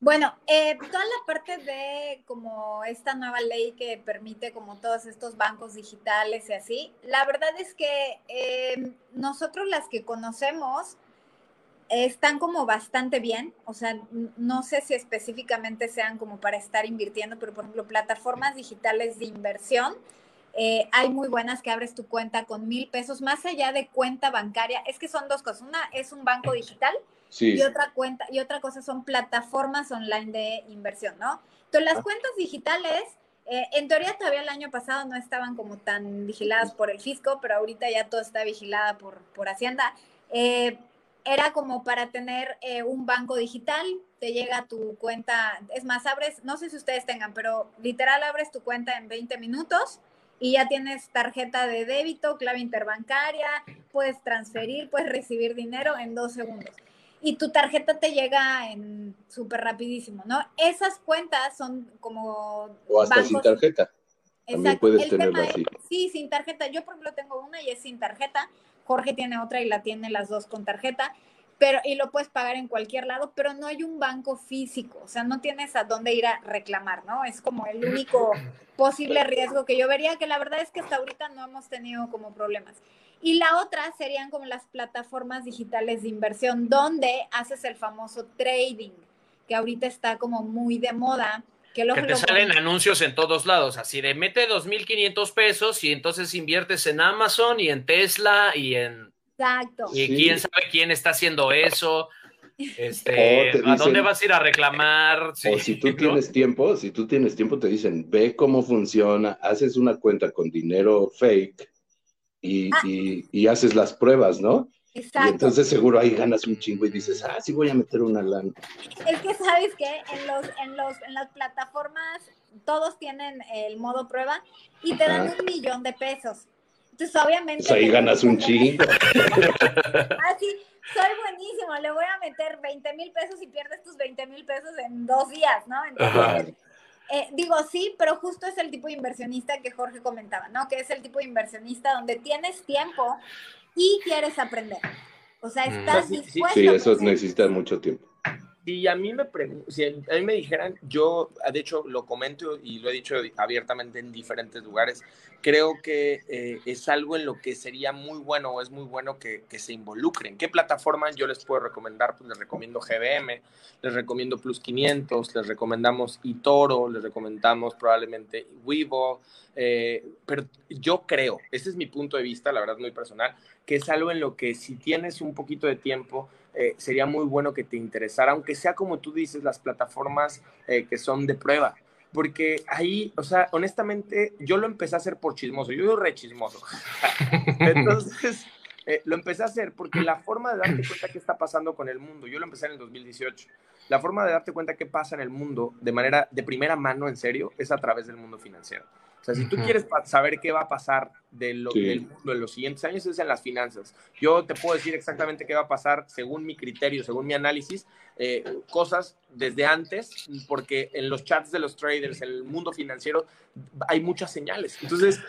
Bueno, eh, toda la parte de como esta nueva ley que permite como todos estos bancos digitales y así, la verdad es que eh, nosotros las que conocemos están como bastante bien, o sea, no sé si específicamente sean como para estar invirtiendo, pero por ejemplo, plataformas digitales de inversión, eh, hay muy buenas que abres tu cuenta con mil pesos, más allá de cuenta bancaria. Es que son dos cosas. Una es un banco digital y otra cuenta y otra cosa son plataformas online de inversión, ¿no? Entonces las ah. cuentas digitales, eh, en teoría todavía el año pasado no estaban como tan vigiladas por el fisco, pero ahorita ya todo está vigilada por, por Hacienda. Eh, era como para tener un banco digital, te llega tu cuenta, es más, abres, no sé si ustedes tengan, pero literal abres tu cuenta en 20 minutos y ya tienes tarjeta de débito, clave interbancaria, puedes transferir, puedes recibir dinero en dos segundos. Y tu tarjeta te llega en súper rapidísimo, ¿no? Esas cuentas son como... O hasta sin tarjeta. También puedes tenerla así. sí, sin tarjeta. Yo, por ejemplo, tengo una y es sin tarjeta, Jorge tiene otra y la tiene las dos con tarjeta, pero y lo puedes pagar en cualquier lado, pero no hay un banco físico, o sea, no tienes a dónde ir a reclamar, ¿no? Es como el único [CLEARS THROAT] posible riesgo que yo vería, que la verdad es que hasta ahorita no hemos tenido como problemas. Y la otra serían como las plataformas digitales de inversión, donde haces el famoso trading, que ahorita está como muy de moda. Que, que te salen anuncios en todos lados, así de mete 2.500 pesos y entonces inviertes en Amazon y en Tesla y en... Exacto. Y quién sabe quién está haciendo eso. Este, ¿A dónde vas a ir a reclamar? o si tú tienes tiempo, si tú tienes tiempo, te dicen, ve cómo funciona, haces una cuenta con dinero fake Ah. y, y, haces las pruebas, ¿no? Exacto. Y entonces seguro ahí ganas un chingo y dices, ah, sí voy a meter una lana. Es que sabes que en, los, en, los, en las plataformas todos tienen el modo prueba y te dan un millón de pesos. Entonces obviamente... Pues ahí ganas un chingo. [LAUGHS] ah, sí, soy buenísimo, le voy a meter 20 mil pesos y pierdes tus 20 mil pesos en dos días, ¿no? Entonces, eh, digo, sí, pero justo es el tipo de inversionista que Jorge comentaba, ¿no? Que es el tipo de inversionista donde tienes tiempo y quieres aprender. O sea, mm. estás dispuesto. Sí, eso necesita mucho tiempo. Y a mí me si a mí me dijeran, yo de hecho lo comento y lo he dicho abiertamente en diferentes lugares, creo que eh, es algo en lo que sería muy bueno es muy bueno que, que, se involucren. ¿Qué plataformas yo les puedo recomendar? Pues les recomiendo GBM, les recomiendo Plus 500, les recomendamos eToro, les recomendamos probablemente Weibo, eh, pero yo creo, ese es mi punto de vista, la verdad muy personal, que es algo en lo que si tienes un poquito de tiempo, eh, sería muy bueno que te interesara, aunque sea como tú dices, las plataformas eh, que son de prueba. Porque ahí, o sea, honestamente, yo lo empecé a hacer por chismoso, yo soy re chismoso. [LAUGHS] Entonces, eh, lo empecé a hacer porque la forma de darte cuenta qué está pasando con el mundo, yo lo empecé en el 2018, la forma de darte cuenta qué pasa en el mundo de manera, de primera mano, en serio, es a través del mundo financiero. O sea, si tú quieres saber qué va a pasar de lo, del mundo en los siguientes años, es en las finanzas. Yo te puedo decir exactamente qué va a pasar según mi criterio, según mi análisis, eh, cosas desde antes, porque en los chats de los traders, en el mundo financiero, hay muchas señales. Entonces,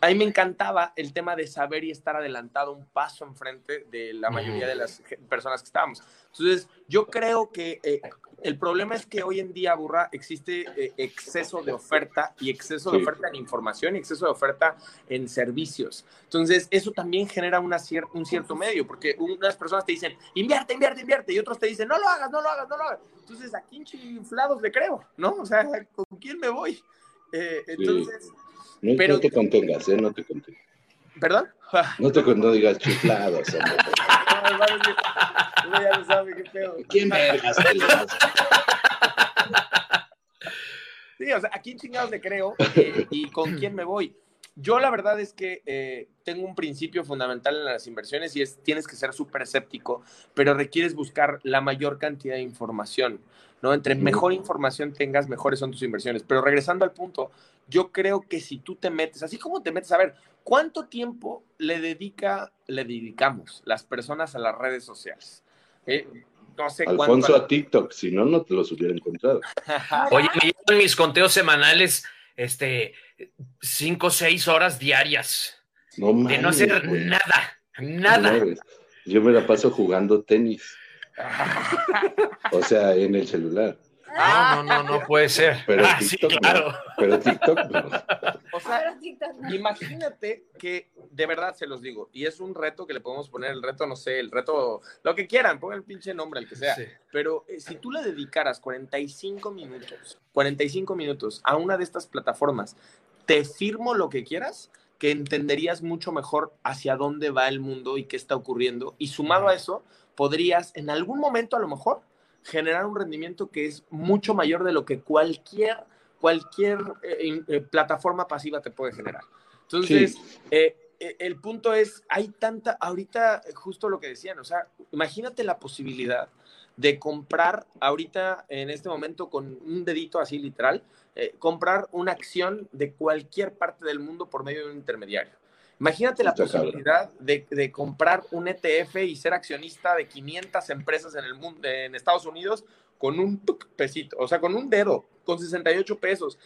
a mí me encantaba el tema de saber y estar adelantado un paso enfrente de la mayoría de las personas que estábamos. Entonces, yo creo que eh, el problema es que hoy en día, Burra, existe eh, exceso de oferta y exceso de oferta en información y exceso de oferta en servicios. Entonces, eso también genera una un cierto medio, porque unas personas te dicen, invierte, invierte, invierte, y otros te dicen, no lo hagas, no lo hagas, no lo hagas. Entonces, ¿a quién inflados le creo? ¿No? O sea, ¿con quién me voy? Eh, entonces... No, pero, no te contengas, ¿eh? No te contengas. ¿Perdón? [LAUGHS] No te no digas chiflados, hombre. [LAUGHS] ya lo sabe, qué pedo. ¿Quién vergas Sí, o sea, ¿a quién chingados le creo eh, y con quién me voy? Yo la verdad es que eh, tengo un principio fundamental en las inversiones y es tienes que ser súper escéptico, pero requieres buscar la mayor cantidad de información, ¿no? Entre mejor información tengas, mejores son tus inversiones. Pero regresando al punto, yo creo que si tú te metes, así como te metes, a ver, ¿cuánto tiempo le dedica, le dedicamos las personas a las redes sociales? Eh, no sé Alfonso a TikTok, si no, no te los hubiera encontrado. [LAUGHS] Oye, me en mis conteos semanales, este, cinco o seis horas diarias. No de no hacer nada, nada. yo me la paso jugando tenis. [LAUGHS] o sea, en el celular. Ah, no, no, no, puede ser. Pero ah, TikTok, sí, claro. Pero TikTok O sea, imagínate que, de verdad se los digo, y es un reto que le podemos poner, el reto, no sé, el reto, lo que quieran, pongan el pinche nombre, el que sea. Pero eh, si tú le dedicaras 45 minutos, 45 minutos a una de estas plataformas, te firmo lo que quieras, que entenderías mucho mejor hacia dónde va el mundo y qué está ocurriendo. Y sumado a eso, podrías en algún momento a lo mejor generar un rendimiento que es mucho mayor de lo que cualquier, cualquier eh, eh, plataforma pasiva te puede generar. Entonces, eh, el punto es, hay tanta, ahorita justo lo que decían, o sea, imagínate la posibilidad de comprar ahorita en este momento con un dedito así literal, comprar una acción de cualquier parte del mundo por medio de un intermediario. Imagínate la posibilidad de, de comprar un ETF y ser accionista de 500 empresas en el mundo, en Estados Unidos, con un pesito, o sea, con un dedo, con 68 pesos.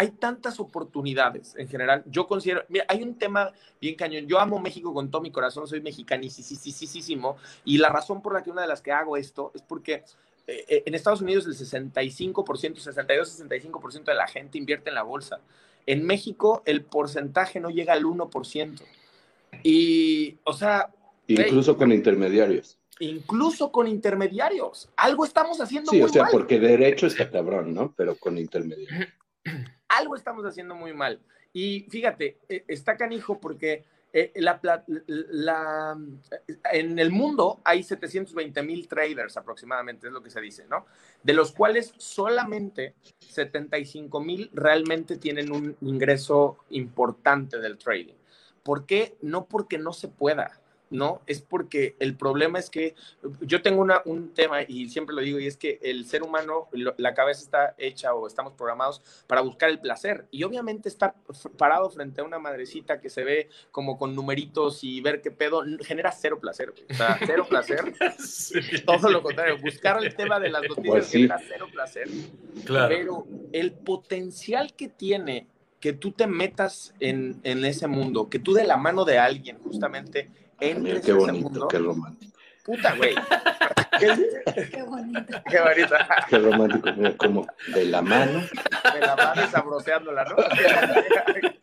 Hay tantas oportunidades en general. Yo considero, mira, hay un tema bien cañón. Yo amo México con todo mi corazón, soy mexicanísimo. Y la razón por la que una de las que hago esto es porque eh, eh, en Estados Unidos el 65%, 62-65% de la gente invierte en la bolsa. En México el porcentaje no llega al 1%. Y, o sea, Incluso con intermediarios. incluso con intermediarios, algo estamos haciendo Sí, muy o sea, mal. porque derecho está cabrón, ¿no? Pero con intermediarios. [CLEARS THROAT] algo estamos haciendo muy mal. Y fíjate, eh, está canijo porque eh, la, pla- la- en el mundo hay 720 mil traders aproximadamente, es lo que se dice, ¿no? De los cuales solamente 75 mil realmente tienen un ingreso importante del trading. ¿Por qué? No porque no se pueda, ¿no? Es porque el problema es que yo tengo una, un tema y siempre lo digo y es que el ser humano, lo- la cabeza está hecha o estamos programados para buscar el placer. Y obviamente estar parado frente a una madrecita que se ve como con numeritos y ver qué pedo, genera cero placer. O sea, cero placer. [LAUGHS] Todo lo contrario, buscar el tema de las noticias Pues sí. genera cero placer. Claro. Pero el potencial que tiene que tú te metas en, en ese mundo, que tú de la mano de alguien justamente Mira, entres qué bonito, mundo, qué romántico. puta, güey. [LAUGHS] qué, Qué bonito. qué bonito. Qué romántico, mira, como de la mano. Me la van sabroseándola, ¿no? [LAUGHS]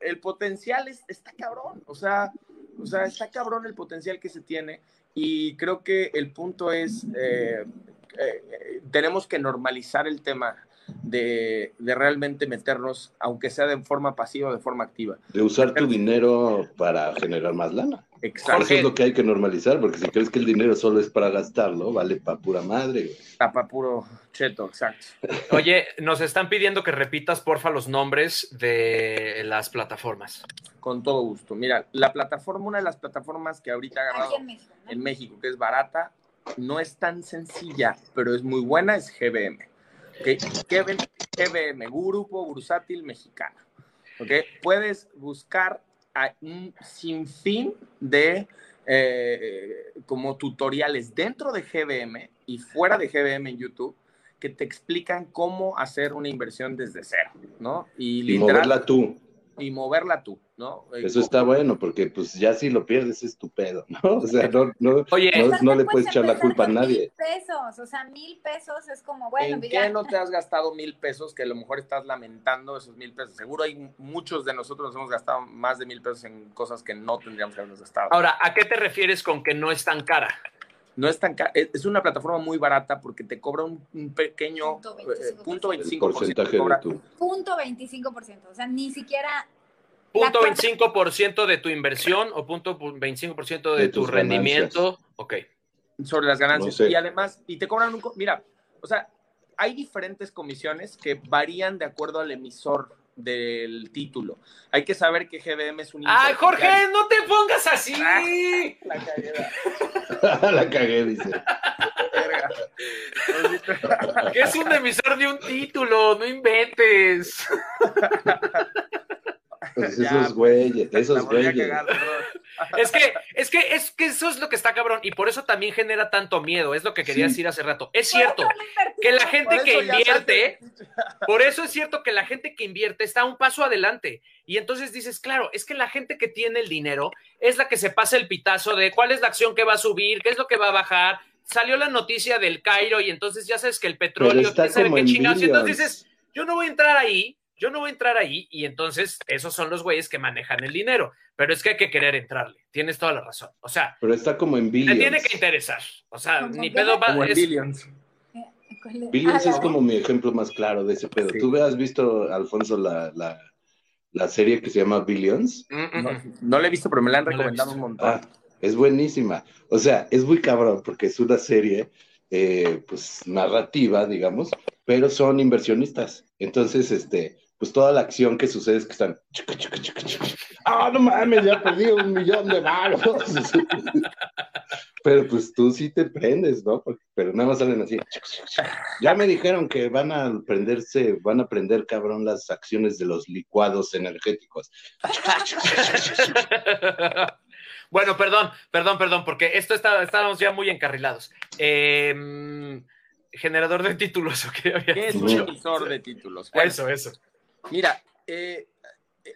El potencial es, está cabrón, o sea, o sea, está cabrón el potencial que se tiene y creo que el punto es, eh, eh, eh, tenemos que normalizar el tema de, de realmente meternos, aunque sea de forma pasiva o de forma activa. De usar tu dinero para generar más lana. Exacto. Eso es lo que hay que normalizar, porque si crees que el dinero solo es para gastarlo, vale pa' pura madre. Tapa puro cheto, exacto. [LAUGHS] Oye, nos están pidiendo que repitas, porfa, los nombres de las plataformas. Con todo gusto. Mira, la plataforma, una de las plataformas que ahorita ha agarrado en México, ¿no? en México, que es barata, no es tan sencilla, pero es muy buena, es GBM. ¿Ok? Kevin- GBM, Grupo Bursátil Mexicano. ¿ok? Puedes buscar a un sinfín de eh, como tutoriales dentro de GBM y fuera de GBM en YouTube que te explican cómo hacer una inversión desde cero, ¿no? Y, Y literal- moverla tú. Y moverla tú, ¿no? Eh, Eso está bueno, porque pues ya si lo pierdes es tu pedo, ¿no? O sea, no, no, Oye, no, le puedes echar la culpa a nadie. Mil pesos, o sea, mil pesos es como, bueno, ¿En qué no te has gastado mil pesos que a lo mejor estás lamentando esos mil pesos? Seguro hay muchos de nosotros nos hemos gastado más de mil pesos en cosas que no tendríamos que habernos gastado. ahora, ¿a qué te refieres con que no es tan cara? No es tan ca- es una plataforma muy barata porque te cobra un, un pequeño Punto eh, 25%. punto El 25%. porcentaje de cobra. tu. Punto 25%, o sea, ni siquiera ¿Punto La 25% de tu inversión o punto 25% de, De tu rendimiento? Ok. sobre las ganancias. No sé. Y además, y te cobran un... Mira, o sea, hay diferentes comisiones que varían de acuerdo al emisor del título. Hay que saber que GBM es un... ¡Ay, Jorge, no te pongas así! La cagué, [LAUGHS] la cagué, dice. verga. Que es un emisor de un título, no inventes. [LAUGHS] Pues [LAUGHS] esos güeyes, esos güeyes. [LAUGHS] Es que, es que, es que eso es lo que está cabrón y por eso también genera tanto miedo. Es lo que quería Sí. decir hace rato. Es cierto que la gente que invierte, [LAUGHS] por eso es cierto que la gente que invierte está un paso adelante. Y entonces dices, claro, es que la gente que tiene el dinero es la que se pasa el pitazo de cuál es la acción que va a subir, qué es lo que va a bajar. Salió la noticia del Cairo y entonces ya sabes que el petróleo, quién sabe qué chingados. Y entonces dices, yo no voy a entrar ahí, yo no voy a entrar ahí, y entonces esos son los güeyes que manejan el dinero. Pero es que hay que querer entrarle. Tienes toda la razón. O sea, Pero está como en te tiene Billions. que interesar. O sea, Como ni pedo va. Como en es- Billions. ¿Cuál es? Billions Ah, es la- como mi ejemplo más claro de ese pedo. Sí. ¿Tú has visto, Alfonso, la, la, la serie que se llama Billions? Mm, mm, No, mm. no le he visto, pero me la han No la recomendado un montón. Ah, es buenísima. O sea, es muy cabrón porque es una serie, eh, pues, narrativa, digamos, pero son inversionistas. Entonces, este, pues toda la acción que sucede es que están. Ah, no mames, ya perdí un millón de baros. [LAUGHS] Pero pues tú sí te prendes, ¿no? pero nada más salen así. Ya me dijeron que van a prenderse, van a prender, cabrón, las acciones de los licuados energéticos. bueno, perdón, perdón, perdón, porque esto está, estábamos ya muy encarrilados. Em, generador de títulos, ¿o qué, es un emisor de títulos? eso, eso. Mira, eh, eh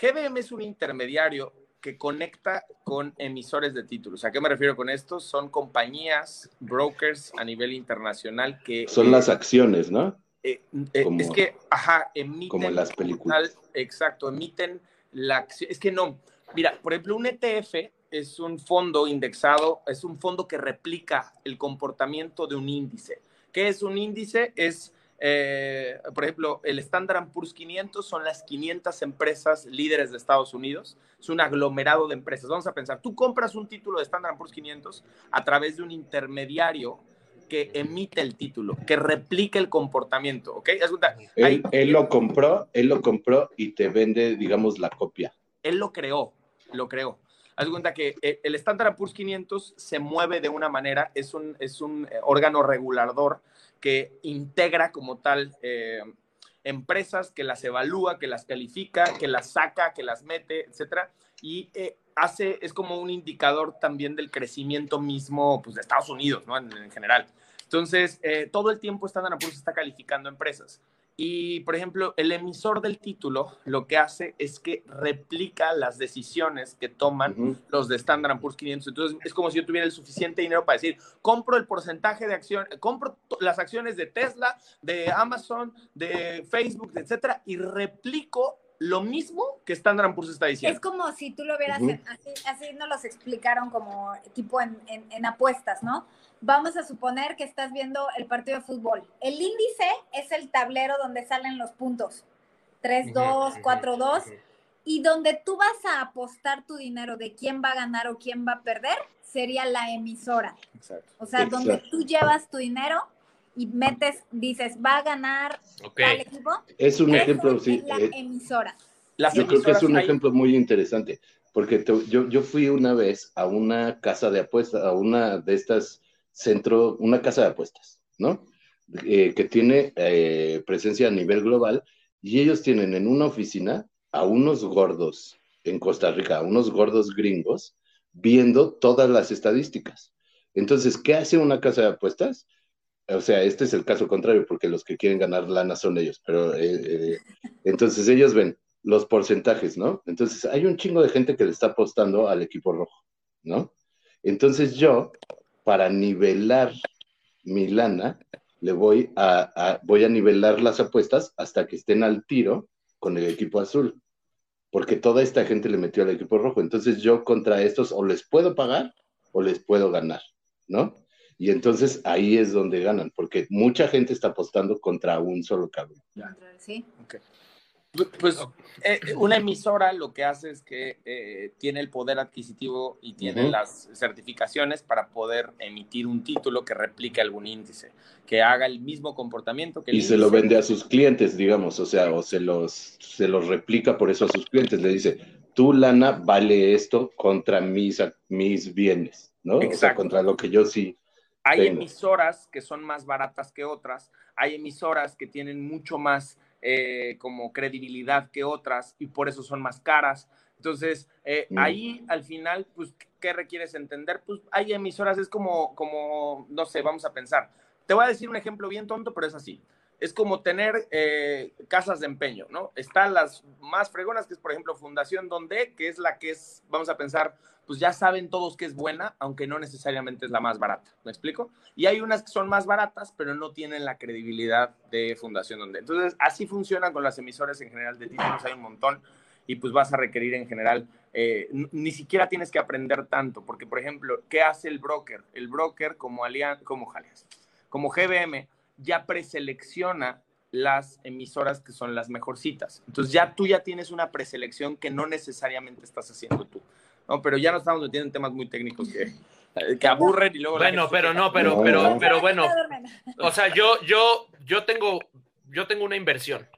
GBM es un intermediario que conecta con emisores de títulos. ¿A qué me refiero con esto? Son compañías, brokers a nivel internacional que... Son las acciones, ¿no? Eh, eh, es que, ajá, emiten... Como las películas. exacto, emiten la acción. Es que no, mira, por ejemplo, un ETF es un fondo indexado, es un fondo que replica el comportamiento de un índice. ¿Qué es un índice? Es eh, por ejemplo, el Standard Poor's 500 son las 500 empresas líderes de Estados Unidos. Es un aglomerado de empresas. Vamos a pensar, tú compras un título de Standard Poor's 500 a través de un intermediario que emite el título, que replica el comportamiento, ¿ok? él, él, lo compró, él lo compró y te vende, digamos, la copia. Él lo creó, lo creó. Haz cuenta que eh, el Standard Poor's 500 se mueve de una manera, es un, es un eh, órgano regulador que integra como tal eh, empresas, que las evalúa, que las califica, que las saca, que las mete, etcétera, y eh, hace, es como un indicador también del crecimiento mismo pues, de Estados Unidos, ¿no? En, general. Entonces, eh, todo el tiempo Standard Poor's está calificando empresas. Y, por ejemplo, el emisor del título lo que hace es que replica las decisiones que toman los de Standard Poor's 500. Entonces, es como si yo tuviera el suficiente dinero para decir, compro el porcentaje de acción, compro las acciones de Tesla, de Amazon, de Facebook, etcétera, y replico lo mismo que Standard Poor's está diciendo. Es como si tú lo vieras, así, así nos los explicaron como tipo en, en apuestas, ¿no? vamos a suponer que estás viendo el partido de fútbol. El índice es el tablero donde salen los puntos. 3-2, 4-2. Y donde tú vas a apostar tu dinero de quién va a ganar o quién va a perder, sería la emisora. Exacto. O sea, donde tú llevas tu dinero y metes, dices, va a ganar tal equipo. Es un ejemplo, sí. la eh, emisora. yo creo que es un ejemplo muy interesante, porque yo, yo fui una vez a una casa de apuestas, a una de estas centro, una casa de apuestas, ¿no? Eh, que tiene eh, presencia a nivel global y ellos tienen en una oficina a unos gordos en Costa Rica, a unos gordos gringos, viendo todas las estadísticas. Entonces, ¿qué hace una casa de apuestas? O sea, este es el caso contrario, porque los que quieren ganar lana son ellos, pero eh, entonces ellos ven los porcentajes, ¿no? Entonces, hay un chingo de gente que le está apostando al equipo rojo, ¿no? Entonces yo para nivelar mi lana, le voy a, voy a nivelar las apuestas hasta que estén al tiro con el equipo azul, porque toda esta gente le metió al equipo rojo. Entonces yo contra estos o les puedo pagar o les puedo ganar, ¿no? Y entonces ahí es donde ganan, porque mucha gente está apostando contra un solo cabrón. Sí. Pues eh, una emisora lo que hace es que eh, tiene el poder adquisitivo y tiene las certificaciones para poder emitir un título que replique algún índice, que haga el mismo comportamiento que el Y se lo vende a sus clientes, digamos, o sea, o se los, se los replica por eso a sus clientes. Le dice, tu lana vale esto contra mis, mis bienes, ¿no? O sea, contra lo que yo sí. Hay emisoras que son más baratas que otras, hay emisoras que tienen mucho más eh, como credibilidad que otras y por eso son más caras. Entonces, eh, mm. ahí al final, pues, ¿qué requieres entender? Pues hay emisoras, es como, como, no sé, vamos a pensar. Te voy a decir un ejemplo bien tonto, pero es así es como tener eh, casas de empeño, ¿no? Están las más fregonas, que es por ejemplo Fundación Donde, que es la que es, vamos a pensar, pues ya saben todos que es buena, aunque no necesariamente es la más barata, ¿me explico? Y hay unas que son más baratas, pero no tienen la credibilidad de Fundación Donde. Entonces, así funciona con las emisoras en general de títulos, hay un montón, y pues vas a requerir en general, eh, ni siquiera tienes que aprender tanto, porque por ejemplo, ¿qué hace el broker? El broker como, alian como, como GBM ya preselecciona las emisoras que son las mejorcitas. Entonces ya tú ya tienes una preselección que no necesariamente estás haciendo tú. ¿no? Pero ya no estamos metiendo en temas muy técnicos que, que aburren y luego... Bueno, pero no, pero, pero, pero bueno. O sea, yo, yo, yo tengo, yo tengo una inversión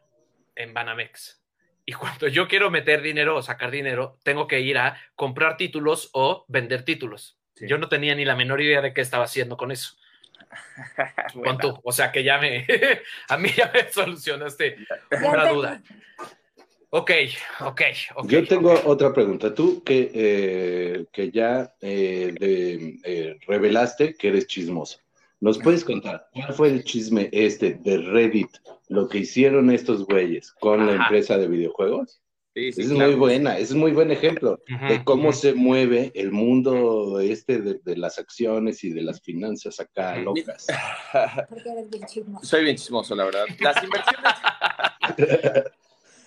en Banamex. Y cuando yo quiero meter dinero o sacar dinero, tengo que ir a comprar títulos o vender títulos. Yo no tenía ni la menor idea de qué estaba haciendo con eso. [LAUGHS] Con tú. O sea que ya me, [LAUGHS] a mí ya me solucionaste una duda. Ok, ok, ok. Yo tengo otra pregunta. Tú que, eh, que ya eh, de- eh, revelaste que eres chismoso. ¿Nos puedes contar cuál fue el chisme este de Reddit, lo que hicieron estos güeyes con la empresa de videojuegos? Sí, sí, es claro. muy buena, es un muy buen ejemplo de cómo se mueve el mundo este de, de las acciones y de las finanzas acá locas. Porque eres bien chismoso. Soy bien chismoso, la verdad. Las inversiones, [LAUGHS]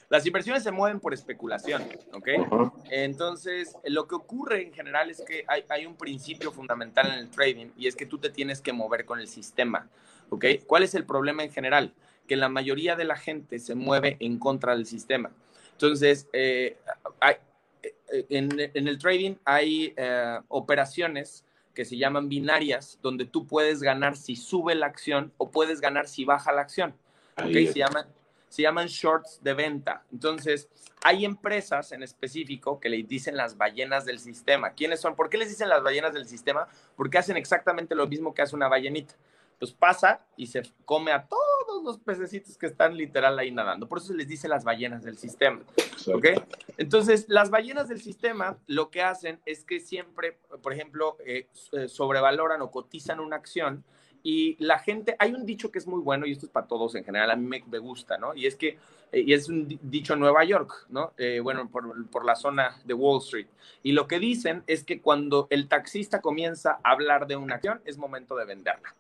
las inversiones se mueven por especulación, ¿ok? Ajá. Entonces, lo que ocurre en general es que hay, hay un principio fundamental en el trading y es que tú te tienes que mover con el sistema, ¿ok? ¿Cuál es el problema en general? Que la mayoría de la gente se mueve en contra del sistema. Entonces, eh, hay- eh, en, en el trading hay eh, operaciones que se llaman binarias, donde tú puedes ganar si sube la acción o puedes ganar si baja la acción. ¿ok? Ahí Se llaman, se llaman shorts de venta. Entonces, hay empresas en específico que le dicen las ballenas del sistema. ¿Quiénes son? ¿Por qué les dicen las ballenas del sistema? Porque hacen exactamente lo mismo que hace una ballenita. Pues pasa y se come a todos los pececitos que están literal ahí nadando. Por eso se les dice las ballenas del sistema. ¿Ok? Entonces, las ballenas del sistema lo que hacen es que siempre, por ejemplo, eh, eh, sobrevaloran o cotizan una acción y la gente, hay un dicho que es muy bueno y esto es para todos en general, a mí me, me gusta, ¿no? Y es que, eh, y es un di- dicho en Nueva York, ¿no? Eh, bueno, por, por la zona de Wall Street. Y lo que dicen es que cuando el taxista comienza a hablar de una acción, es momento de venderla.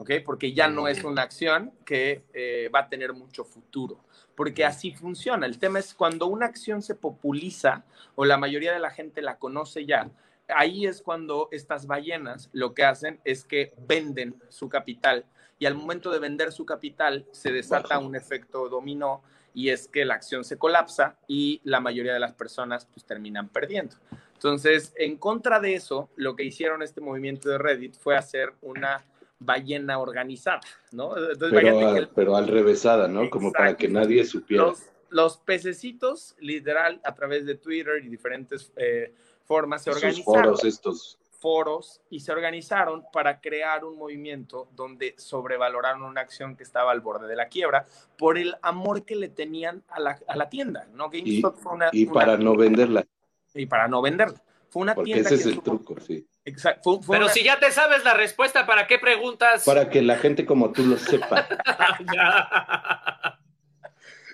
¿Ok? Porque ya no es una acción que eh, va a tener mucho futuro, porque así funciona. El tema es cuando una acción se populiza o la mayoría de la gente la conoce ya, ahí es cuando estas ballenas lo que hacen es que venden su capital y al momento de vender su capital se desata un efecto dominó y es que la acción se colapsa y la mayoría de las personas pues terminan perdiendo. Entonces, en contra de eso, lo que hicieron este movimiento de Reddit fue hacer una ballena organizada, ¿no? Entonces, Pero, que el- pero al revésada, ¿no? Como para que nadie supiera. los, los pececitos, literal, a través de Twitter y diferentes eh, formas, se Esos organizaron foros estos. foros y se organizaron para crear un movimiento donde sobrevaloraron una acción que estaba al borde de la quiebra por el amor que le tenían a la, a la tienda, ¿no? GameStop fue una, Y una- para no venderla, y para no venderla. Fue una porque tienda ese es el estuvo- truco, sí. Exacto, fue- fue Pero una- si ya te sabes la respuesta, ¿para qué preguntas? Para que la gente como tú lo sepa. [LAUGHS] [LAUGHS] [LAUGHS]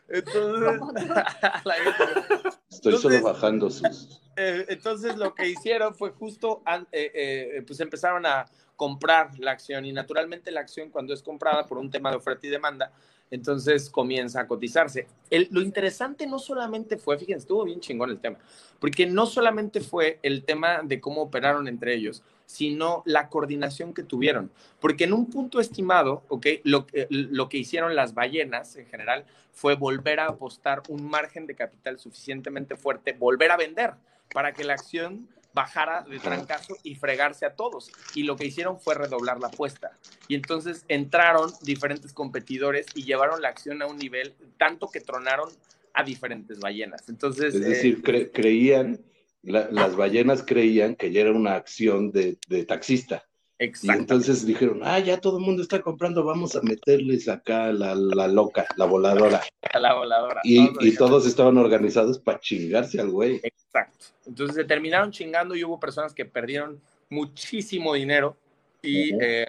Entonces, [LAUGHS] Estoy Entonces- solo bajando sus. Eh, entonces lo que hicieron fue justo, eh, eh, pues empezaron a comprar la acción y naturalmente la acción cuando es comprada por un tema de oferta y demanda, entonces comienza a cotizarse. El- lo interesante no solamente fue, fíjense, estuvo bien chingón el tema, porque no solamente fue el tema de cómo operaron entre ellos, sino la coordinación que tuvieron. Porque en un punto estimado, ¿ok? Lo, que- lo que hicieron las ballenas en general fue volver a apostar un margen de capital suficientemente fuerte, volver a vender para que la acción bajara de trancazo y fregarse a todos. Y lo que hicieron fue redoblar la apuesta. Y entonces entraron diferentes competidores y llevaron la acción a un nivel tanto que tronaron a diferentes ballenas. Entonces, Es eh, decir, cre- creían, la- las ballenas creían que ya era una acción de, de taxista. Y entonces dijeron, ah, ya todo el mundo está comprando, vamos a meterles acá la, la loca, la voladora. la voladora. Y, a y todos estaban organizados para chingarse al güey. Exacto. Entonces se terminaron chingando y hubo personas que perdieron muchísimo dinero y Ujú. eh,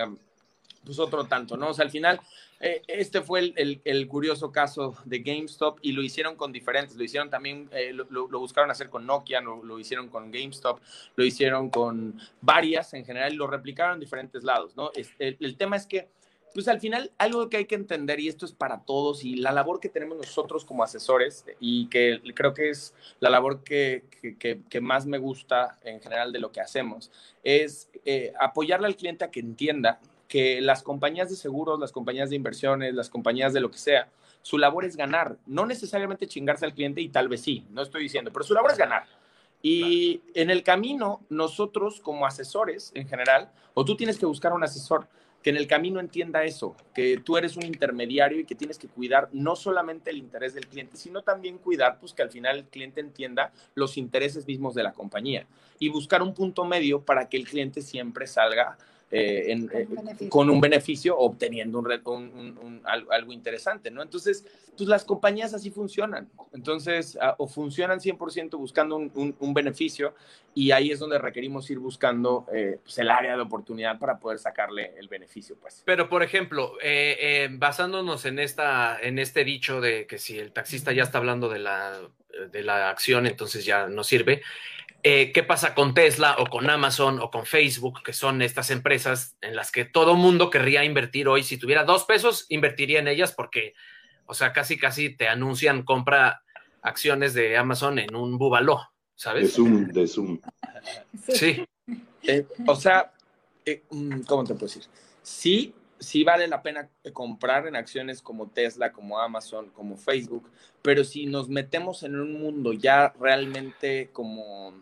pues otro tanto, ¿no? O sea, al final, eh, este fue el, el- curioso caso de GameStop y lo hicieron con diferentes, lo hicieron también, eh, lo, buscaron hacer con Nokia, lo, hicieron con GameStop, lo hicieron con varias en general, lo replicaron en diferentes lados, ¿no? Es- el, tema es que pues al final algo que hay que entender, y esto es para todos, y la labor que tenemos nosotros como asesores, y que creo que es la labor que- que más me gusta en general de lo que hacemos, es eh, apoyarle al cliente a que entienda que las compañías de seguros, las compañías de inversiones, las compañías de lo que sea, su labor es ganar, no necesariamente chingarse al cliente y tal vez sí, no estoy diciendo, pero su labor es ganar. Y en el camino, nosotros como asesores en general, o tú tienes que buscar un asesor que en el camino entienda eso, que tú eres un intermediario y que tienes que cuidar no solamente el interés del cliente, sino también cuidar pues que al final el cliente entienda los intereses mismos de la compañía y buscar un punto medio para que el cliente siempre salga eh, [LAUGHS] en, Con un eh, beneficio. con un beneficio, obteniendo un, un- un- un- algo, algo interesante, ¿no? Entonces, pues las compañías así funcionan. Entonces, ah, o funcionan 100% buscando un, un- un beneficio y ahí es donde requerimos ir buscando eh, pues, el área de oportunidad para poder sacarle el beneficio, pues. Pero, por ejemplo, eh, eh, basándonos en, esta, en este dicho de que si el taxista ya está hablando de la, de la acción, entonces ya no sirve. Eh, ¿Qué pasa con Tesla o con Amazon o con Facebook, que son estas empresas en las que todo mundo querría invertir hoy? Si tuviera dos pesos, invertiría en ellas porque, o sea, casi, casi te anuncian compra acciones de Amazon en un bubaló, De ¿sabes? Zoom, de Zoom. Sí. Eh, o sea, eh, mm, ¿cómo te puedo decir? Sí, sí vale la pena comprar en acciones como Tesla, como Amazon, como Facebook, pero si nos metemos en un mundo ya realmente como...